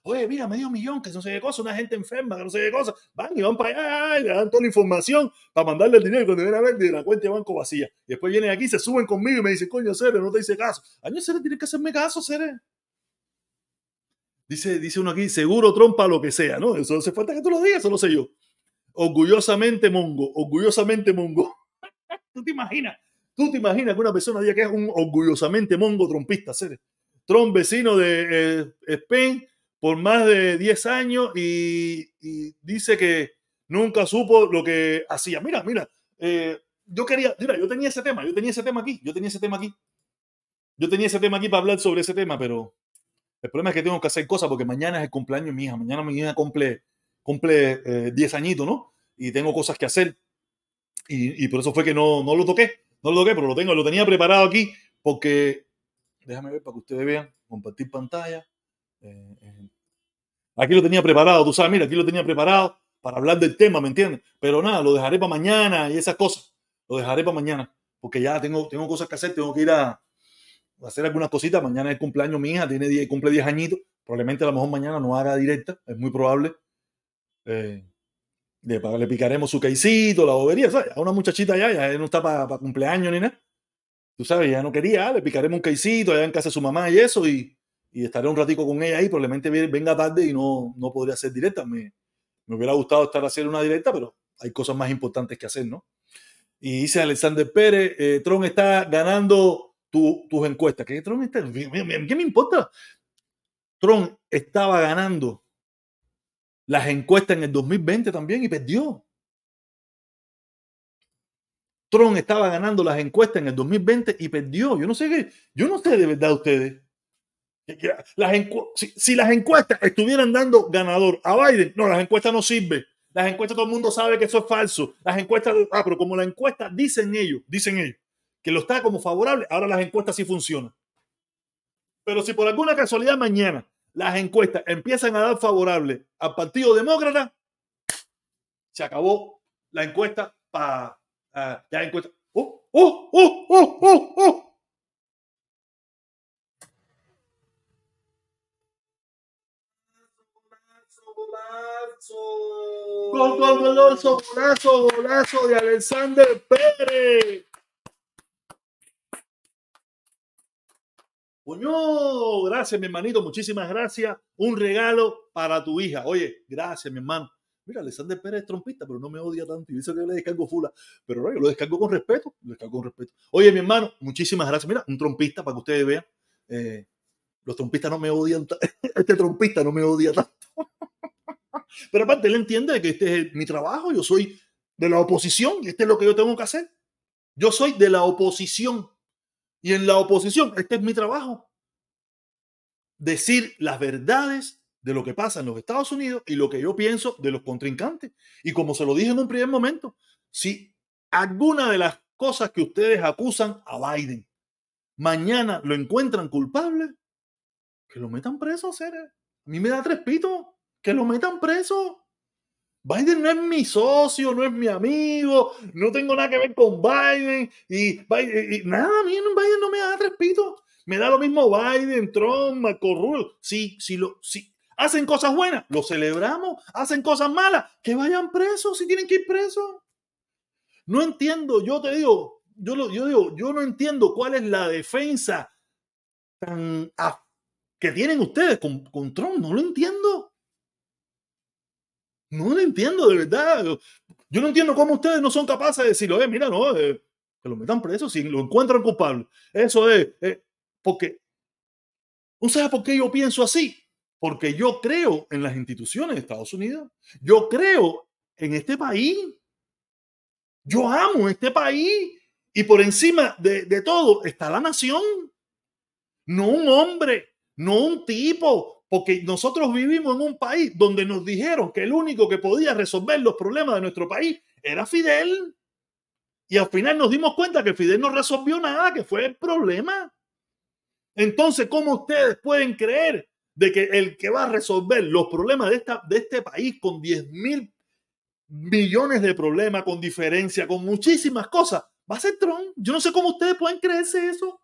Oye, mira, medio millón, que no sé qué cosa, una gente enferma, que no sé qué cosa. Van y van para allá y le dan toda la información para mandarle el dinero cuando viene a ver de la cuenta de banco vacía. Y después vienen aquí, se suben conmigo y me dicen, coño, Cere, no te hice caso. Año Cere, tienes que hacerme caso, Cere. Dice, dice uno aquí, seguro trompa lo que sea, ¿no? Eso hace falta que tú lo digas, eso lo sé yo. Orgullosamente mongo, orgullosamente mongo. ¿Tú te imaginas? ¿Tú te imaginas que una persona diga que es un orgullosamente mongo trompista, ser Trump vecino de eh, Spain por más de 10 años y, dice que nunca supo lo que hacía. Mira, mira, eh, yo quería, mira, yo tenía ese tema, yo tenía ese tema aquí, yo tenía ese tema aquí. Yo tenía ese tema aquí para hablar sobre ese tema, pero el problema es que tengo que hacer cosas porque mañana es el cumpleaños de mi hija, mañana mi hija cumple, cumple 10 eh, añitos, ¿no? Y tengo cosas que hacer. Y, y por eso fue que no, no lo toqué. No lo toqué, pero lo tengo, lo tenía preparado aquí porque, déjame ver para que ustedes vean, compartir pantalla. Eh, eh, aquí lo tenía preparado, tú sabes, mira, aquí lo tenía preparado para hablar del tema, ¿me entiendes? Pero nada, lo dejaré para mañana y esas cosas. Lo dejaré para mañana, porque ya tengo, tengo cosas que hacer, tengo que ir a, hacer algunas cositas. Mañana es el cumpleaños mi hija, tiene 10, cumple 10 añitos. Probablemente a lo mejor mañana no haga directa, es muy probable. Eh, le, le picaremos su caicito, la bobería, ¿sabes? A una muchachita ya, ya no está para cumpleaños ni nada. Tú sabes, ya no quería, le picaremos un caicito allá en casa de su mamá y eso, y, y estaré un ratico con ella ahí, probablemente venga tarde y no, no podría ser directa. Me, me hubiera gustado estar haciendo una directa, pero hay cosas más importantes que hacer, ¿no? Y dice Alexander Pérez, eh, Tron está ganando tus encuestas. ¿Qué Tron está? ¿Qué me importa? Trump estaba ganando las encuestas en el 2020 también y perdió. Trump estaba ganando las encuestas en el 2020 y perdió. Yo no sé qué, yo no sé de verdad ustedes. Las si, si, las encuestas estuvieran dando ganador a Biden, no, las encuestas no sirven. Las encuestas todo el mundo sabe que eso es falso. Las encuestas, ah, pero como la encuesta dicen ellos, dicen ellos, que lo está como favorable, ahora las encuestas sí funcionan. Pero si por alguna casualidad mañana las encuestas empiezan a dar favorable al Partido Demócrata, se acabó la encuesta para uh, ya encuesta. ¡Oh, oh, oh, oh, oh, oh! Gol, gol, golazo, golazo, golazo de Alexander Pérez. Coño, gracias, mi hermanito, muchísimas gracias. Un regalo para tu hija. Oye, gracias, mi hermano. Mira, Alexander Pérez es trompista, pero no me odia tanto y dice que le descargo fula. Pero no, yo lo descargo con respeto, lo descargo con respeto. Oye, mi hermano, muchísimas gracias. Mira, un trompista para que ustedes vean. Eh, los trompistas no me odian, este trompista no me odia tanto. Pero aparte, él entiende que este es mi trabajo, yo soy de la oposición y este es lo que yo tengo que hacer. Yo soy de la oposición y en la oposición, este es mi trabajo. Decir las verdades de lo que pasa en los Estados Unidos y lo que yo pienso de los contrincantes. Y como se lo dije en un primer momento, si alguna de las cosas que ustedes acusan a Biden mañana lo encuentran culpable, que lo metan preso, ser. A mí me da tres pitos, que lo metan preso. Biden no es mi socio, no es mi amigo, no tengo nada que ver con Biden y, nada, a mí Biden no me da tres pitos. Me da lo mismo Biden, Trump, Marco. Si, si, lo, si hacen cosas buenas, lo celebramos. Hacen cosas malas, que vayan presos si tienen que ir presos. No entiendo, yo te digo, yo, lo, yo digo, yo no entiendo cuál es la defensa tan que tienen ustedes con, con Trump. No lo entiendo. No lo entiendo, de verdad. Yo no entiendo cómo ustedes no son capaces de decirlo, eh, mira, no, eh, que lo metan preso si lo encuentran culpable. Eso es, eh, porque, ¿usted sabe por qué yo pienso así? Porque yo creo en las instituciones de Estados Unidos. Yo creo en este país. Yo amo este país. Y por encima de, de todo está la nación. No un hombre, no un tipo, porque nosotros vivimos en un país donde nos dijeron que el único que podía resolver los problemas de nuestro país era Fidel. Y al final nos dimos cuenta que Fidel no resolvió nada, que fue el problema. Entonces, ¿cómo ustedes pueden creer de que el que va a resolver los problemas de, esta, de este país con 10 mil millones de problemas, con diferencia, con muchísimas cosas, va a ser Trump? Yo no sé cómo ustedes pueden creerse eso.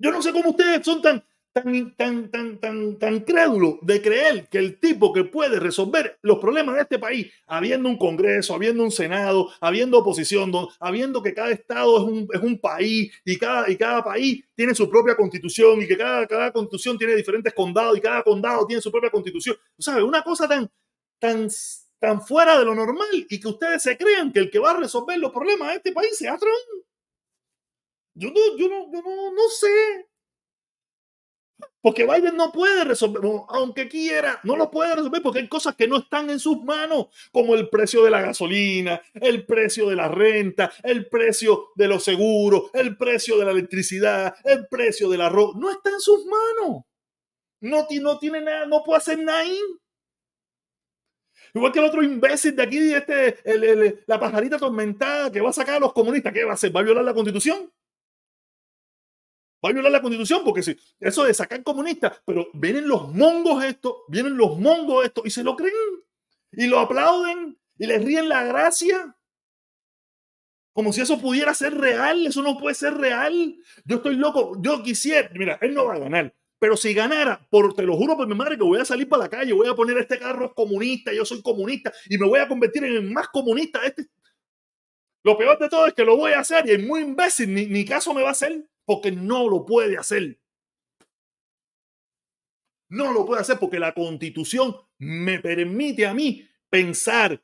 Yo no sé cómo ustedes son tan, tan, tan, tan, tan, tan crédulo de creer que el tipo que puede resolver los problemas de este país, habiendo un Congreso, habiendo un Senado, habiendo oposición, habiendo que cada estado es un, es un país y cada, y cada país tiene su propia constitución y que cada, cada constitución tiene diferentes condados y cada condado tiene su propia constitución. ¿Sabes? Una cosa tan, tan, tan fuera de lo normal y que ustedes se crean que el que va a resolver los problemas de este país sea Trump. Yo no, yo no, yo no, no sé. Porque Biden no puede resolver, aunque quiera, no lo puede resolver porque hay cosas que no están en sus manos, como el precio de la gasolina, el precio de la renta, el precio de los seguros, el precio de la electricidad, el precio del arroz. No está en sus manos. No, no tiene nada, no puede hacer nada. Igual que el otro imbécil de aquí, este, la pajarita atormentada que va a sacar a los comunistas. ¿Qué va a hacer? ¿Va a violar la constitución? Va a violar la constitución porque si eso de sacar comunistas, pero vienen los mongos estos, vienen los mongos estos y se lo creen y lo aplauden y les ríen la gracia. Como si eso pudiera ser real, eso no puede ser real. Yo estoy loco, yo quisiera, mira, él no va a ganar, pero si ganara, por, te lo juro por mi madre que voy a salir para la calle, voy a poner este carro comunista, yo soy comunista y me voy a convertir en el más comunista. Este. Lo peor de todo es que lo voy a hacer y es muy imbécil, ni caso me va a hacer porque no lo puede hacer. No lo puede hacer porque la constitución me permite a mí pensar,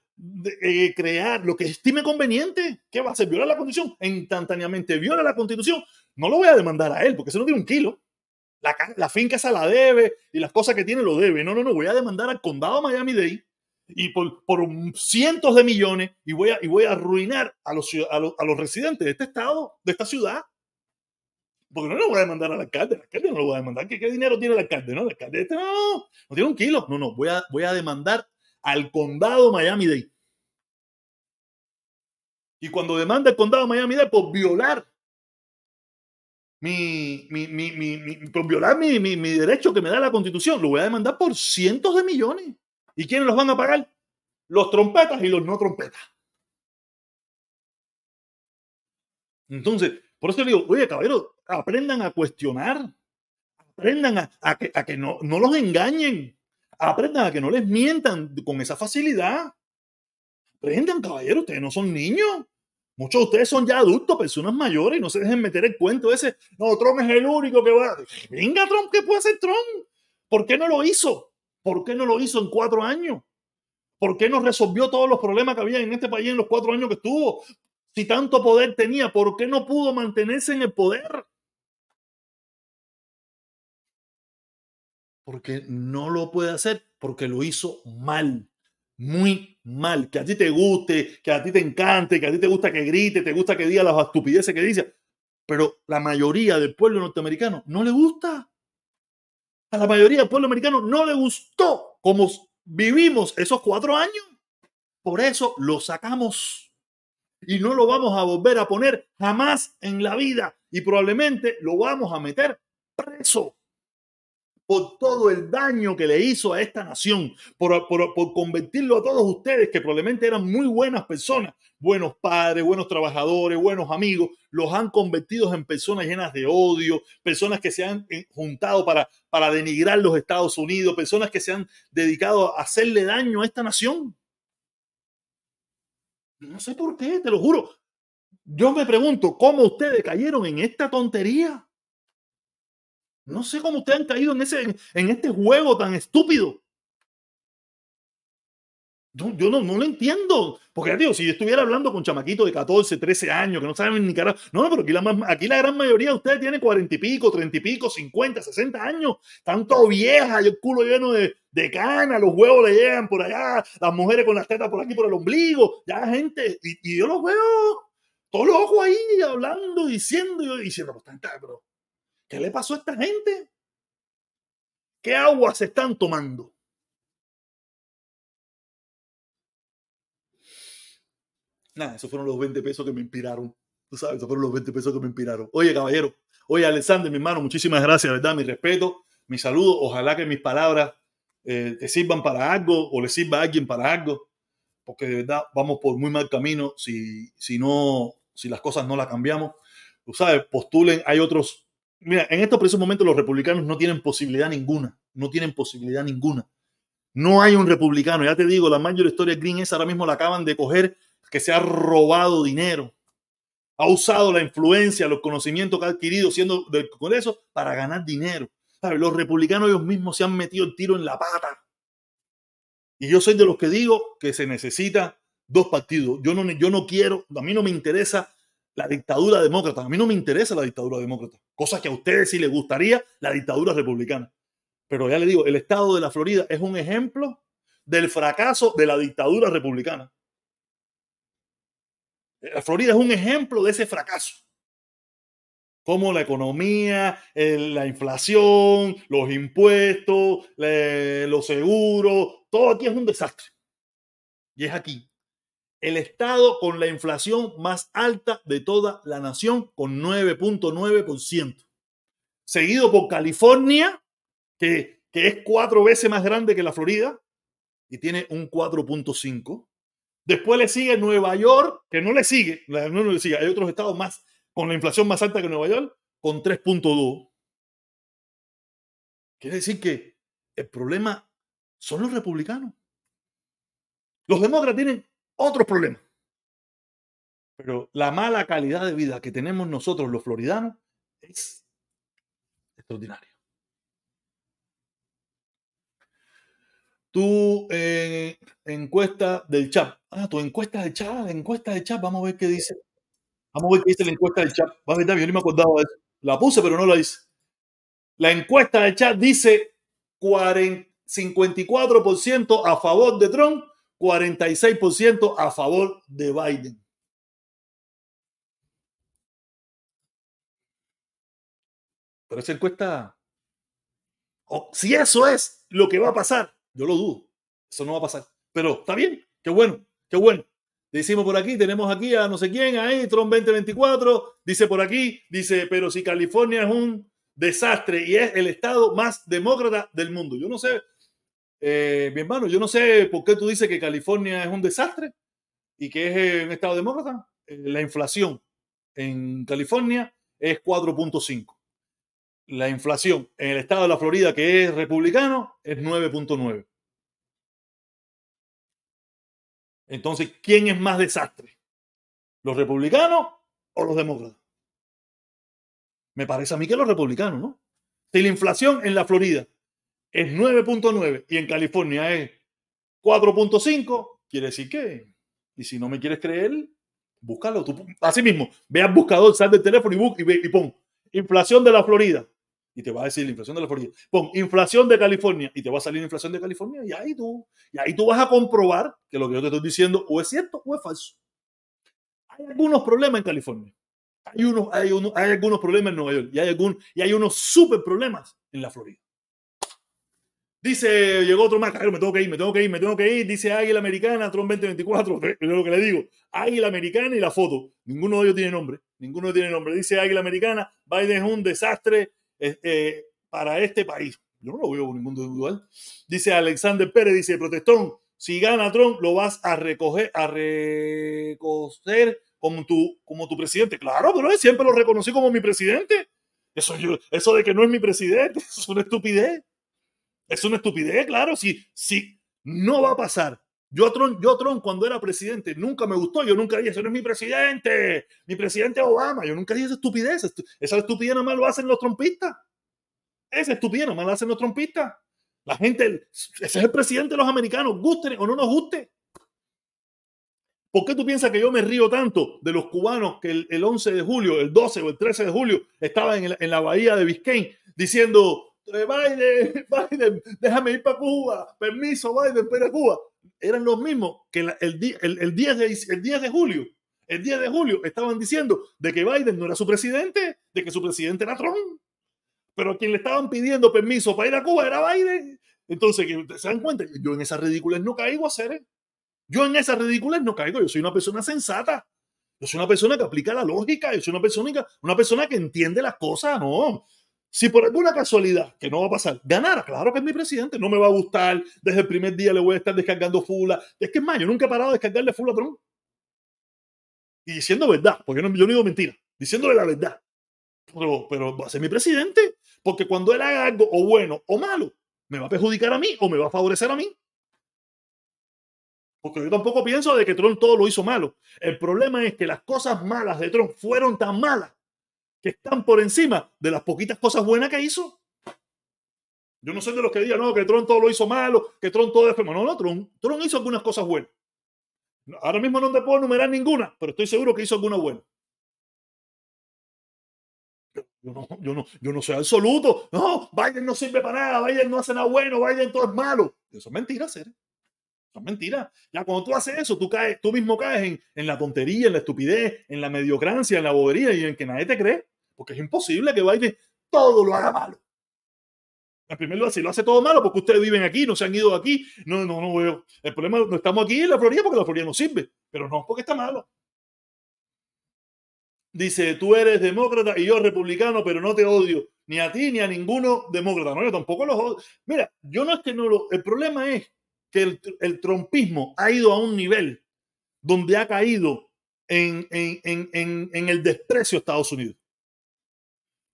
eh, crear lo que estime conveniente. ¿Qué va a hacer? ¿Violar la constitución? Instantáneamente viola la constitución. No lo voy a demandar a él porque se no tiene un kilo. La, ca- la finca esa la debe y las cosas que tiene lo debe. No, no, no, voy a demandar al condado Miami-Dade y por, por cientos de millones y voy a, y voy a arruinar a los, a, los, a los residentes de este estado, de esta ciudad. Porque no le voy a demandar al alcalde, el alcalde no lo voy a demandar. ¿Qué, qué dinero tiene el alcalde? No, el alcalde este no, no, no, tiene un kilo. No, no, voy a, voy a demandar al condado Miami-Dade. Y cuando demanda el condado Miami-Dade por violar mi, mi, mi, mi, por violar mi derecho que me da la constitución, lo voy a demandar por cientos de millones. ¿Y quiénes los van a pagar? Los trompetas y los no trompetas. Entonces, por eso le digo, oye, caballero, aprendan a cuestionar, aprendan a, que, no los engañen, aprendan a que no les mientan con esa facilidad. Aprendan, caballero, ustedes no son niños. Muchos de ustedes son ya adultos, personas mayores, y no se dejen meter el cuento ese. No, Trump es el único que va. Venga, Trump, ¿qué puede hacer Trump? ¿Por qué no lo hizo? ¿Por qué no lo hizo en cuatro años? ¿Por qué no resolvió todos los problemas que había en este país en los cuatro años que estuvo? Si tanto poder tenía, ¿por qué no pudo mantenerse en el poder? Porque no lo puede hacer, porque lo hizo mal, muy mal. Que a ti te guste, que a ti te encante, que a ti te gusta que grite, te gusta que diga las estupideces que dice. Pero la mayoría del pueblo norteamericano no le gusta. A la mayoría del pueblo americano no le gustó como vivimos esos cuatro años. Por eso lo sacamos y no lo vamos a volver a poner jamás en la vida y probablemente lo vamos a meter preso por todo el daño que le hizo a esta nación, por, por, convertirlo a todos ustedes que probablemente eran muy buenas personas, buenos padres, buenos trabajadores, buenos amigos, los han convertido en personas llenas de odio, personas que se han eh, juntado para, para denigrar los Estados Unidos, personas que se han dedicado a hacerle daño a esta nación. No sé por qué, te lo juro. Yo me pregunto cómo ustedes cayeron en esta tontería. No sé cómo ustedes han caído en, ese, en, este juego tan estúpido. Yo, no, no lo entiendo. Porque, digo, si yo estuviera hablando con chamaquitos de 14, 13 años que no saben ni cara. No, no, pero aquí la, gran mayoría de ustedes tiene 40 y pico, 30 y pico, 50, 60 años. Tanto vieja, y el culo lleno de, de cana, los huevos le llegan por allá, las mujeres con las tetas por aquí, por el ombligo. Ya, gente. Y, yo los veo todos los ojos ahí hablando, diciendo, y diciendo, pues, tanta, pero, ¿qué le pasó a esta gente? ¿Qué agua se están tomando? Nada, esos fueron los 20 pesos que me inspiraron. Tú sabes, esos fueron los 20 pesos que me inspiraron. Oye, caballero, oye, Alexander, mi hermano, muchísimas gracias, ¿verdad? Mi respeto, mi saludo. Ojalá que mis palabras eh, te sirvan para algo o le sirva a alguien para algo, porque de verdad vamos por muy mal camino si, si no, si las cosas no las cambiamos. Tú sabes, postulen, hay otros. Mira, en estos precisos momentos los republicanos no tienen posibilidad ninguna, no tienen posibilidad ninguna. No hay un republicano, ya te digo, la mayor historia Green es ahora mismo la acaban de coger que se ha robado dinero, ha usado la influencia, los conocimientos que ha adquirido siendo del Congreso para ganar dinero. Los republicanos ellos mismos se han metido el tiro en la pata. Y yo soy de los que digo que se necesita dos partidos. Yo no, yo no quiero, a mí no me interesa la dictadura demócrata, a mí no me interesa la dictadura demócrata. Cosas que a ustedes sí les gustaría, la dictadura republicana. Pero ya le digo, el estado de la Florida es un ejemplo del fracaso de la dictadura republicana. La Florida es un ejemplo de ese fracaso. Como la economía, la inflación, los impuestos, los seguros, todo aquí es un desastre. Y es aquí. El estado con la inflación más alta de toda la nación, con 9.9%. Seguido por California, que, que es cuatro veces más grande que la Florida y tiene un 4.5. Después le sigue Nueva York, que no le sigue, no le sigue. Hay otros estados más con la inflación más alta que Nueva York, con 3.2. Quiere decir que el problema son los republicanos. Los demócratas tienen otros problemas. Pero la mala calidad de vida que tenemos nosotros los floridanos es extraordinaria. Tu encuesta del chat. Ah, tu encuesta del chat, la encuesta del chat. Vamos a ver qué dice. Vamos a ver qué dice la encuesta del chat. Va a ver, David, yo ni me acordaba de eso. La puse, pero no la hice. La encuesta de chat dice 40 54% a favor de Trump, 46% a favor de Biden. Pero esa encuesta, si eso es lo que va a pasar, yo lo dudo. Eso no va a pasar. Pero está bien, qué bueno, qué bueno. Decimos por aquí, tenemos aquí a no sé quién, ahí, Trump 2024, dice por aquí, dice, pero si California es un desastre y es el estado más demócrata del mundo. Yo no sé, eh, mi hermano, yo no sé por qué tú dices que California es un desastre y que es un estado demócrata. Eh, la inflación en California es 4.5. La inflación en el estado de la Florida, que es republicano, es 9.9. Entonces, ¿quién es más desastre? ¿Los republicanos o los demócratas? Me parece a mí que los republicanos, ¿no? Si la inflación en la Florida es 9.9 y en California es 4.5, quiere decir que, y si no me quieres creer, búscalo. Tú, así mismo, ve al buscador, sal del teléfono y, y, y pon inflación de la Florida. Y te va a decir la inflación de la Florida. Pon inflación de California y te va a salir la inflación de California. Y ahí tú, y ahí tú vas a comprobar que lo que yo te estoy diciendo o es cierto o es falso. Hay algunos problemas en California. Hay, unos, hay, unos, hay algunos problemas en Nueva York y hay, algún, y hay unos super problemas en la Florida. Dice, llegó otro más, me tengo que ir, me tengo que ir, me tengo que ir. Dice Águila Americana, Trump 2024. Es lo que le digo. Águila Americana y la foto. Ninguno de ellos tiene nombre. Ninguno tiene nombre. Dice Águila Americana, Biden es un desastre eh, para este país. Yo no lo veo ningún individual. Dice Alexander Pérez, dice, protestón, si gana Trump, lo vas a recoger, a recoger como tu, como tu presidente. Claro, pero siempre lo reconocí como mi presidente. Eso, yo, eso de que no es mi presidente, eso es una estupidez. Es una estupidez, claro. Si, si no va a pasar. Yo a, Trump, yo cuando era presidente nunca me gustó. Yo nunca dije, eso no es mi presidente. Mi presidente Obama. Yo nunca dije esa estupidez. Esa estupidez nomás lo hacen los trompistas. Esa estupidez nomás lo hacen los trompistas. La gente, ese es el presidente de los americanos, guste o no nos guste. ¿Por qué tú piensas que yo me río tanto de los cubanos que el, el 11 de julio, el 12 o el 13 de julio estaban en, en la bahía de Biscayne diciendo Biden, Biden, déjame ir para Cuba, permiso, Biden, para Cuba. Eran los mismos que el, el, el, 10 de, el 10 de julio. El 10 de julio estaban diciendo de que Biden no era su presidente, de que su presidente era Trump. Pero quien le estaban pidiendo permiso para ir a Cuba era Biden. Entonces, ¿se dan cuenta? Yo en esas ridículas no caigo a hacer. Yo en esas ridículas no caigo. Yo soy una persona sensata. Yo soy una persona que aplica la lógica. Yo soy una persona, una persona que entiende las cosas. No, si por alguna casualidad, que no va a pasar, ganara, claro que es mi presidente, no me va a gustar, desde el primer día le voy a estar descargando fula. Es que es más, yo nunca he parado de descargarle fula a Trump. Y diciendo verdad, porque yo no, digo mentira, diciéndole la verdad. Pero, pero va a ser mi presidente, porque cuando él haga algo o bueno o malo, me va a perjudicar a mí o me va a favorecer a mí. Porque yo tampoco pienso de que Trump todo lo hizo malo. El problema es que las cosas malas de Trump fueron tan malas que están por encima de las poquitas cosas buenas que hizo. Yo no soy de los que digan, no, que Trump todo lo hizo malo, que Trump todo es No, no, Trump, Trump hizo algunas cosas buenas. Ahora mismo no te puedo enumerar ninguna, pero estoy seguro que hizo alguna buena. Yo no, yo no, yo no soy absoluto. No, Biden no sirve para nada, Biden no hace nada bueno, Biden todo es malo. Eso es mentira, ser. Eso es mentira. Ya cuando tú haces eso, tú caes, tú mismo caes en, en la tontería, en la estupidez, en la mediocrancia, en la bobería y en que nadie te cree. Porque es imposible que Biden todo lo haga malo. En primer lugar, si lo hace todo malo, porque ustedes viven aquí, no se han ido aquí, no, no, no veo. El problema no estamos aquí en la Florida porque la Florida no sirve, pero no porque está malo. Dice, tú eres demócrata y yo republicano, pero no te odio ni a ti ni a ninguno demócrata. No, yo tampoco los odio. Mira, yo no es que no lo. El problema es que el, el trompismo ha ido a un nivel donde ha caído en, en, en, en el desprecio a Estados Unidos.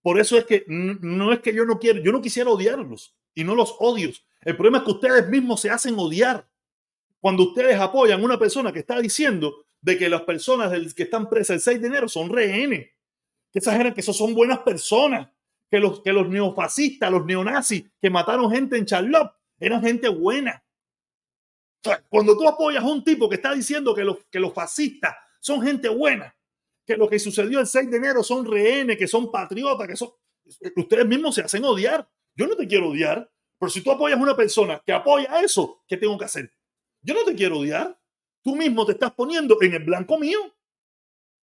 Por eso es que no es que yo no quiero, yo no quisiera odiarlos y no los odio. El problema es que ustedes mismos se hacen odiar cuando ustedes apoyan a una persona que está diciendo de que las personas que están presas el 6 de enero son rehenes, que exageran que esos son buenas personas, que los, que los neofascistas, los neonazis que mataron gente en Charlotte eran gente buena. Cuando tú apoyas a un tipo que está diciendo que los, que los fascistas son gente buena, que lo que sucedió el 6 de enero son rehenes, que son patriotas, que son... Ustedes mismos se hacen odiar. Yo no te quiero odiar, pero si tú apoyas a una persona que apoya eso, ¿qué tengo que hacer? Yo no te quiero odiar. Tú mismo te estás poniendo en el blanco mío.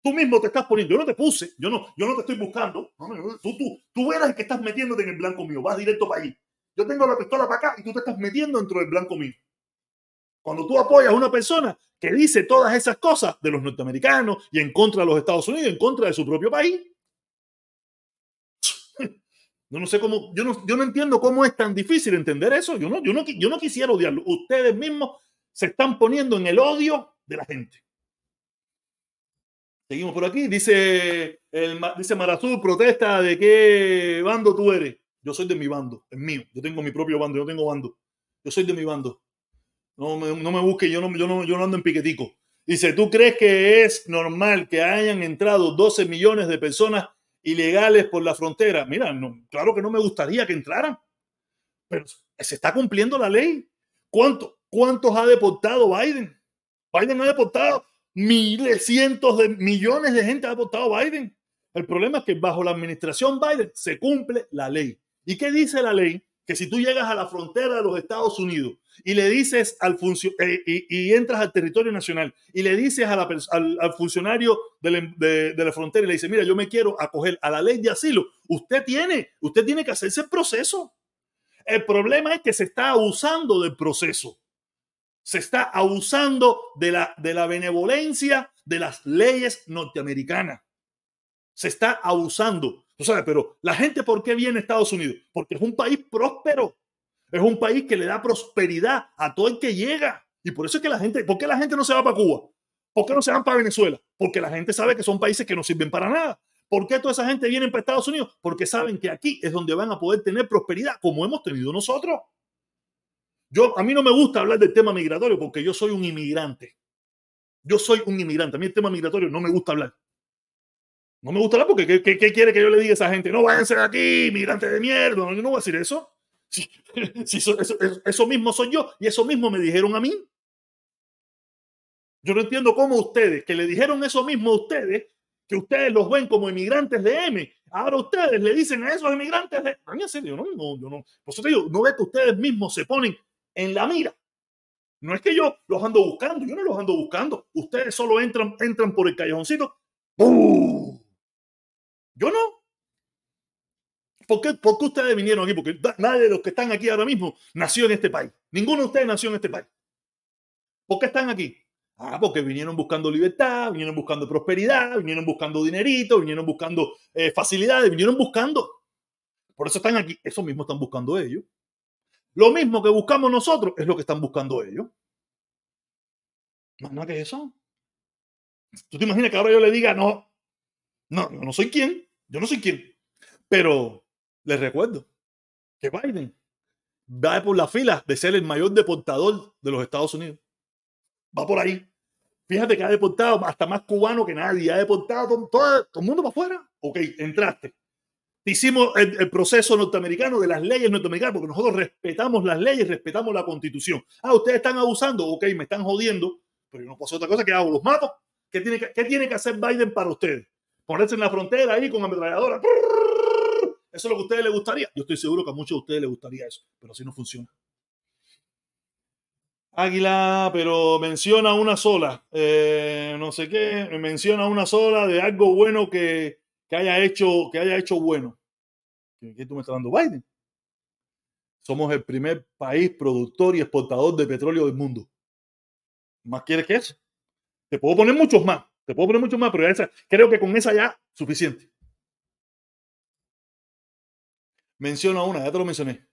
Tú mismo te estás poniendo. Yo no te puse. Yo no, yo no te estoy buscando. tú, tú, tú eres el que estás metiéndote en el blanco mío. Vas directo para ahí. Yo tengo la pistola para acá y tú te estás metiendo dentro del blanco mío. Cuando tú apoyas a una persona que dice todas esas cosas de los norteamericanos y en contra de los Estados Unidos, en contra de su propio país, yo no sé cómo, yo no, yo no entiendo cómo es tan difícil entender eso. Yo no, yo no, yo no quisiera odiarlo. Ustedes mismos se están poniendo en el odio de la gente. Seguimos por aquí. Dice, el, dice Marazú, protesta de qué bando tú eres. Yo soy de mi bando, es mío. Yo tengo mi propio bando, yo tengo bando. Yo soy de mi bando. No me, no me busques, yo no, yo, no, yo no ando en piquetico. Dice, ¿tú crees que es normal que hayan entrado 12 millones de personas ilegales por la frontera? Mira, claro que no me gustaría que entraran, pero se está cumpliendo la ley. ¿Cuánto, ¿Cuántos ha deportado Biden? Biden ha deportado miles, cientos de millones de gente ha deportado Biden. El problema es que bajo la administración Biden se cumple la ley. ¿Y qué dice la ley? Que si tú llegas a la frontera de los Estados Unidos y le dices al funcionario eh, y, entras al territorio nacional y le dices al, funcionario de la, frontera y le dices, mira, yo me quiero acoger a la ley de asilo, usted tiene, usted tiene que hacerse el proceso. El problema es que se está abusando del proceso. Se está abusando de la, de la benevolencia de las leyes norteamericanas. Se está abusando sabes, pero la gente, ¿por qué viene a Estados Unidos? Porque es un país próspero. Es un país que le da prosperidad a todo el que llega. Y por eso es que la gente, ¿por qué la gente no se va para Cuba? ¿Por qué no se van para Venezuela? Porque la gente sabe que son países que no sirven para nada. ¿Por qué toda esa gente viene para Estados Unidos? Porque saben que aquí es donde van a poder tener prosperidad, como hemos tenido nosotros. Yo, a mí no me gusta hablar del tema migratorio porque yo soy un inmigrante. Yo soy un inmigrante. A mí el tema migratorio no me gusta hablar. No me gusta la porque ¿qué, ¿qué, quiere que yo le diga a esa gente? No váyanse de aquí, migrante de mierda. No, no voy a decir eso. Eso, mismo soy yo y eso mismo me dijeron a mí. Yo no entiendo cómo ustedes, que le dijeron eso mismo a ustedes, que ustedes los ven como inmigrantes de M, ahora ustedes le dicen a esos inmigrantes de... En serio, no, no, yo no. Por no ve que ustedes mismos se ponen en la mira. No es que yo los ando buscando, yo no los ando buscando. Ustedes solo entran, entran por el callejoncito. ¡Bum! Yo no. ¿Por qué, ustedes vinieron aquí? Porque nadie de los que están aquí ahora mismo nació en este país. Ninguno de ustedes nació en este país. ¿Por qué están aquí? Ah, porque vinieron buscando libertad, vinieron buscando prosperidad, vinieron buscando dinerito, vinieron buscando eh, facilidades, vinieron buscando. Por eso están aquí. Eso mismo están buscando ellos. Lo mismo que buscamos nosotros es lo que están buscando ellos. Más nada que eso. ¿Tú te imaginas que ahora yo le diga, no, no, yo no soy quién, yo no soy quién. Pero les recuerdo que Biden va por la fila de ser el mayor deportador de los Estados Unidos. Va por ahí. Fíjate que ha deportado hasta más cubano que nadie. Ha deportado todo, el mundo para afuera. Ok, entraste. Hicimos el, proceso norteamericano de las leyes norteamericanas porque nosotros respetamos las leyes, respetamos la constitución. Ah, ustedes están abusando. Ok, me están jodiendo. Pero yo no puedo otra cosa que hago. Los mato. ¿Qué tiene que, qué tiene que hacer Biden para ustedes? Ponerse en la frontera ahí con ametralladora. Eso es lo que a ustedes les gustaría. Yo estoy seguro que a muchos de ustedes les gustaría eso, pero así no funciona. Águila, pero menciona una sola, eh, no sé qué, menciona una sola de algo bueno que, haya hecho, que haya hecho bueno. ¿Qué, tú me estás dando, Biden? Somos el primer país productor y exportador de petróleo del mundo. ¿Más quieres que eso? Te puedo poner muchos más. Te puedo poner mucho más, pero creo que con esa ya suficiente. Menciona una, ya te lo mencioné.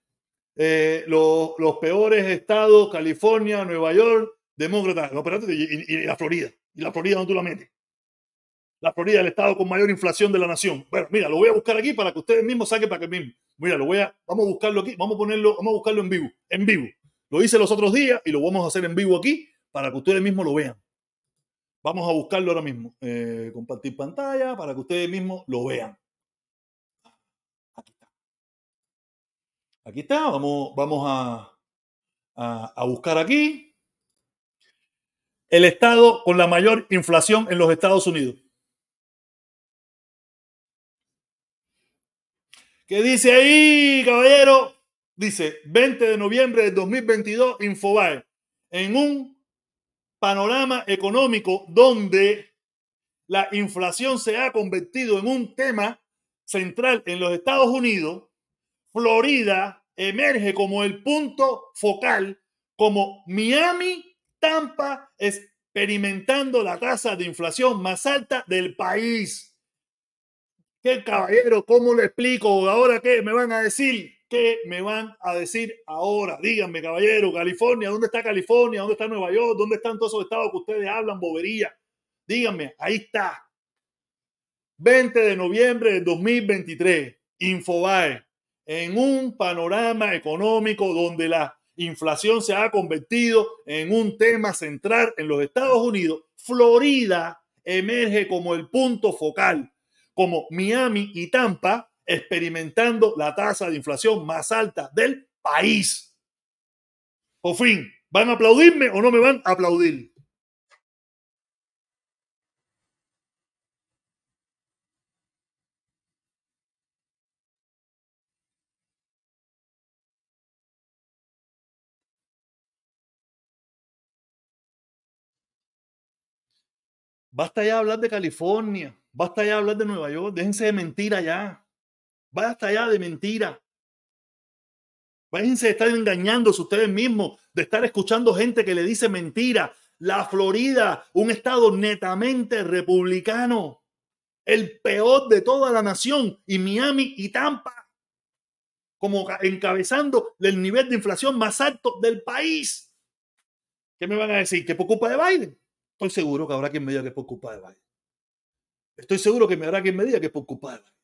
Eh, los, peores estados, California, Nueva York, demócratas, no, y, y, la Florida. ¿Y la Florida no tú la metes? La Florida, el estado con mayor inflación de la nación. Bueno, mira, lo voy a buscar aquí para que ustedes mismos saquen para que mismo. Mira, lo voy a, vamos a buscarlo aquí, vamos a ponerlo, vamos a buscarlo en vivo, en vivo. Lo hice los otros días y lo vamos a hacer en vivo aquí para que ustedes mismos lo vean. Vamos a buscarlo ahora mismo. Eh, compartir pantalla para que ustedes mismos lo vean. Aquí está. Aquí está. Vamos, vamos a, a, buscar aquí. El estado con la mayor inflación en los Estados Unidos. ¿Qué dice ahí, caballero? Dice 20 de noviembre del 2022, Infobae, en un panorama económico donde la inflación se ha convertido en un tema central en los Estados Unidos, Florida emerge como el punto focal, como Miami, Tampa, experimentando la tasa de inflación más alta del país. ¿Qué caballero? ¿Cómo le explico? ¿Ahora qué me van a decir? ¿Qué me van a decir ahora? Díganme, caballero, California, ¿dónde está California? ¿Dónde está Nueva York? ¿Dónde están todos esos estados que ustedes hablan bobería? Díganme, ahí está. 20 de noviembre de 2023, Infobae, en un panorama económico donde la inflación se ha convertido en un tema central en los Estados Unidos, Florida emerge como el punto focal como Miami y Tampa experimentando la tasa de inflación más alta del país. Por fin, ¿van a aplaudirme o no me van a aplaudir? Basta ya hablar de California, basta ya hablar de Nueva York, déjense de mentira ya. Basta ya de mentira. Déjense de estar engañándose ustedes mismos, de estar escuchando gente que le dice mentira. La Florida, un estado netamente republicano, el peor de toda la nación, y Miami y Tampa, como encabezando el nivel de inflación más alto del país. ¿Qué me van a decir? ¿Que por culpa de Biden? Estoy seguro que habrá quien me diga que es por culpa de Biden. Estoy seguro que me habrá quien me diga que es por culpa de Biden.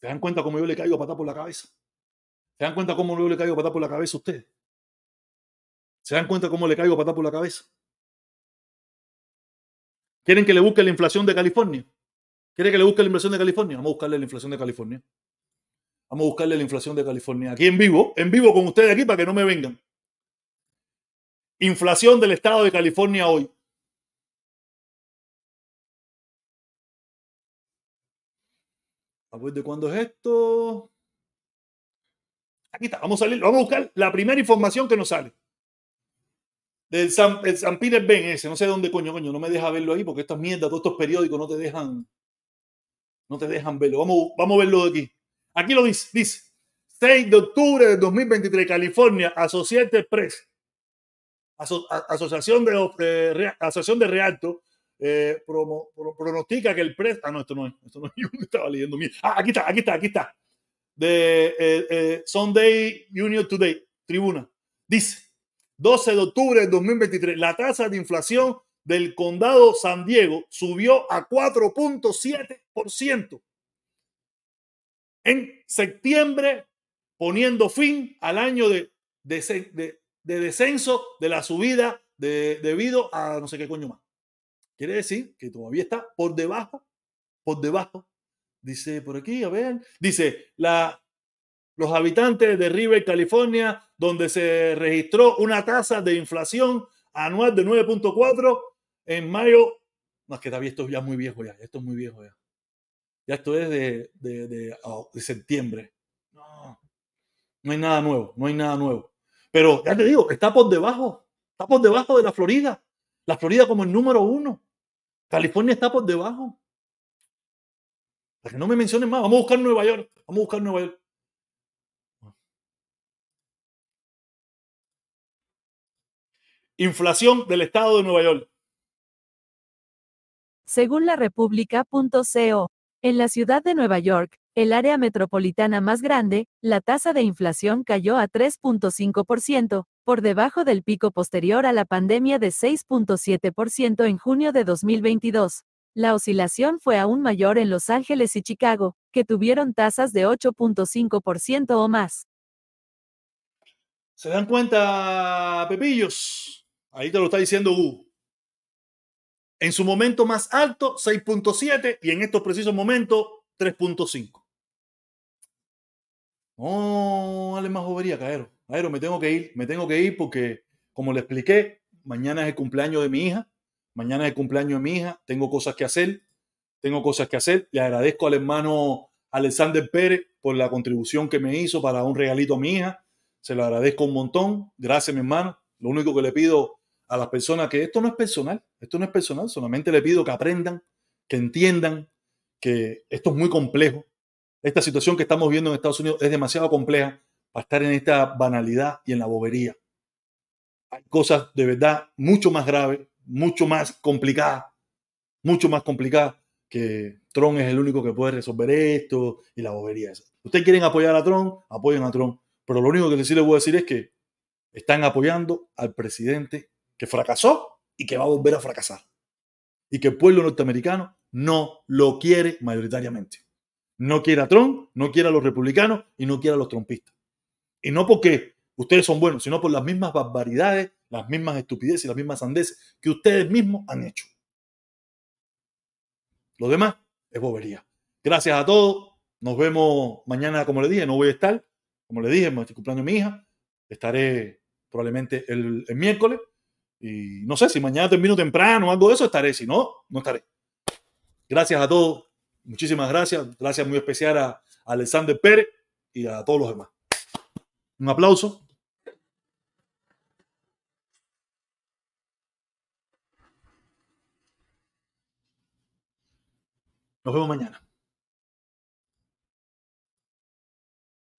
¿Se dan cuenta cómo yo le caigo patar por la cabeza? ¿Se dan cuenta cómo yo le caigo patar por la cabeza a ustedes? ¿Se dan cuenta cómo le caigo patar por la cabeza? ¿Quieren que le busque la inflación de California? ¿Quieren que le busque la inflación de California? Vamos a buscarle la inflación de California. Vamos a buscarle la inflación de California. Aquí en vivo, en vivo con ustedes aquí para que no me vengan. Inflación del estado de California hoy. A ver de cuándo es esto. Aquí está. Vamos a, salir, vamos a buscar la primera información que nos sale. Del San, el San Peter Ben ese. No sé dónde coño, coño. No me deja verlo ahí porque estas mierdas, todos estos periódicos no te dejan. No te dejan verlo. Vamos, vamos a verlo de aquí. Aquí lo dice. Dice. 6 de octubre de 2023, California, Associated Press Asociación de, Asociación de Realto eh, pronostica que el precio. Ah, no, esto no es. Esto no estaba leyendo. Ah, aquí está, aquí está, aquí está. De eh, eh, Sunday Union Today, tribuna. Dice: 12 de octubre de 2023, la tasa de inflación del condado San Diego subió a 4.7% en septiembre, poniendo fin al año de, de, de de descenso de la subida de, debido a no sé qué coño más. Quiere decir que todavía está por debajo, por debajo. Dice por aquí, a ver, dice los habitantes de River, California, donde se registró una tasa de inflación anual de 9.4 en mayo. No, es que todavía esto ya muy viejo ya, esto es muy viejo ya. Ya esto es de, de, de septiembre. No, no hay nada nuevo, no hay nada nuevo. Pero ya te digo, está por debajo, está por debajo de la Florida. La Florida como el número uno. California está por debajo. Para que no me mencionen más, vamos a buscar Nueva York. Vamos a buscar Nueva York. Inflación del estado de Nueva York. Según la República.co, en la ciudad de Nueva York, el área metropolitana más grande, la tasa de inflación cayó a 3.5%, por debajo del pico posterior a la pandemia de 6.7% en junio de 2022. La oscilación fue aún mayor en Los Ángeles y Chicago, que tuvieron tasas de 8.5% o más. ¿Se dan cuenta, Pepillos? Ahí te lo está diciendo U. En su momento más alto, 6.7, y en estos precisos momentos, 3.5. No, dale más Caero. Caero, me tengo que ir, me tengo que ir porque, como le expliqué, mañana es el cumpleaños de mi hija. Mañana es el cumpleaños de mi hija. Tengo cosas que hacer. tengo cosas que hacer. Le agradezco al hermano Alexander Pérez por la contribución que me hizo para un regalito a mi hija. Se lo agradezco un montón. Gracias, mi hermano. Lo único que le pido a las personas que esto no es personal, esto no es personal, solamente le pido que aprendan, que entiendan que esto es muy complejo. Esta situación que estamos viendo en Estados Unidos es demasiado compleja para estar en esta banalidad y en la bobería. Hay cosas de verdad mucho más graves, mucho más complicadas, mucho más complicadas que Trump es el único que puede resolver esto y la bobería. Ustedes quieren apoyar a Trump, apoyen a Trump. Pero lo único que sí les voy a decir es que están apoyando al presidente que fracasó y que va a volver a fracasar. Y que el pueblo norteamericano no lo quiere mayoritariamente. No quiere a Trump, no quiere a los republicanos y no quiere a los trumpistas. Y no porque ustedes son buenos, sino por las mismas barbaridades, las mismas estupideces y las mismas sandeces que ustedes mismos han hecho. Lo demás es bobería. Gracias a todos. Nos vemos mañana, como le dije, no voy a estar. Como le dije, el cumpleaños de mi hija. Estaré probablemente el, miércoles. Y no sé si mañana termino temprano o algo de eso, estaré. Si no, no estaré. Gracias a todos. Muchísimas gracias. Gracias muy especial a Alexander Pérez y a todos los demás. Un aplauso. Nos vemos mañana.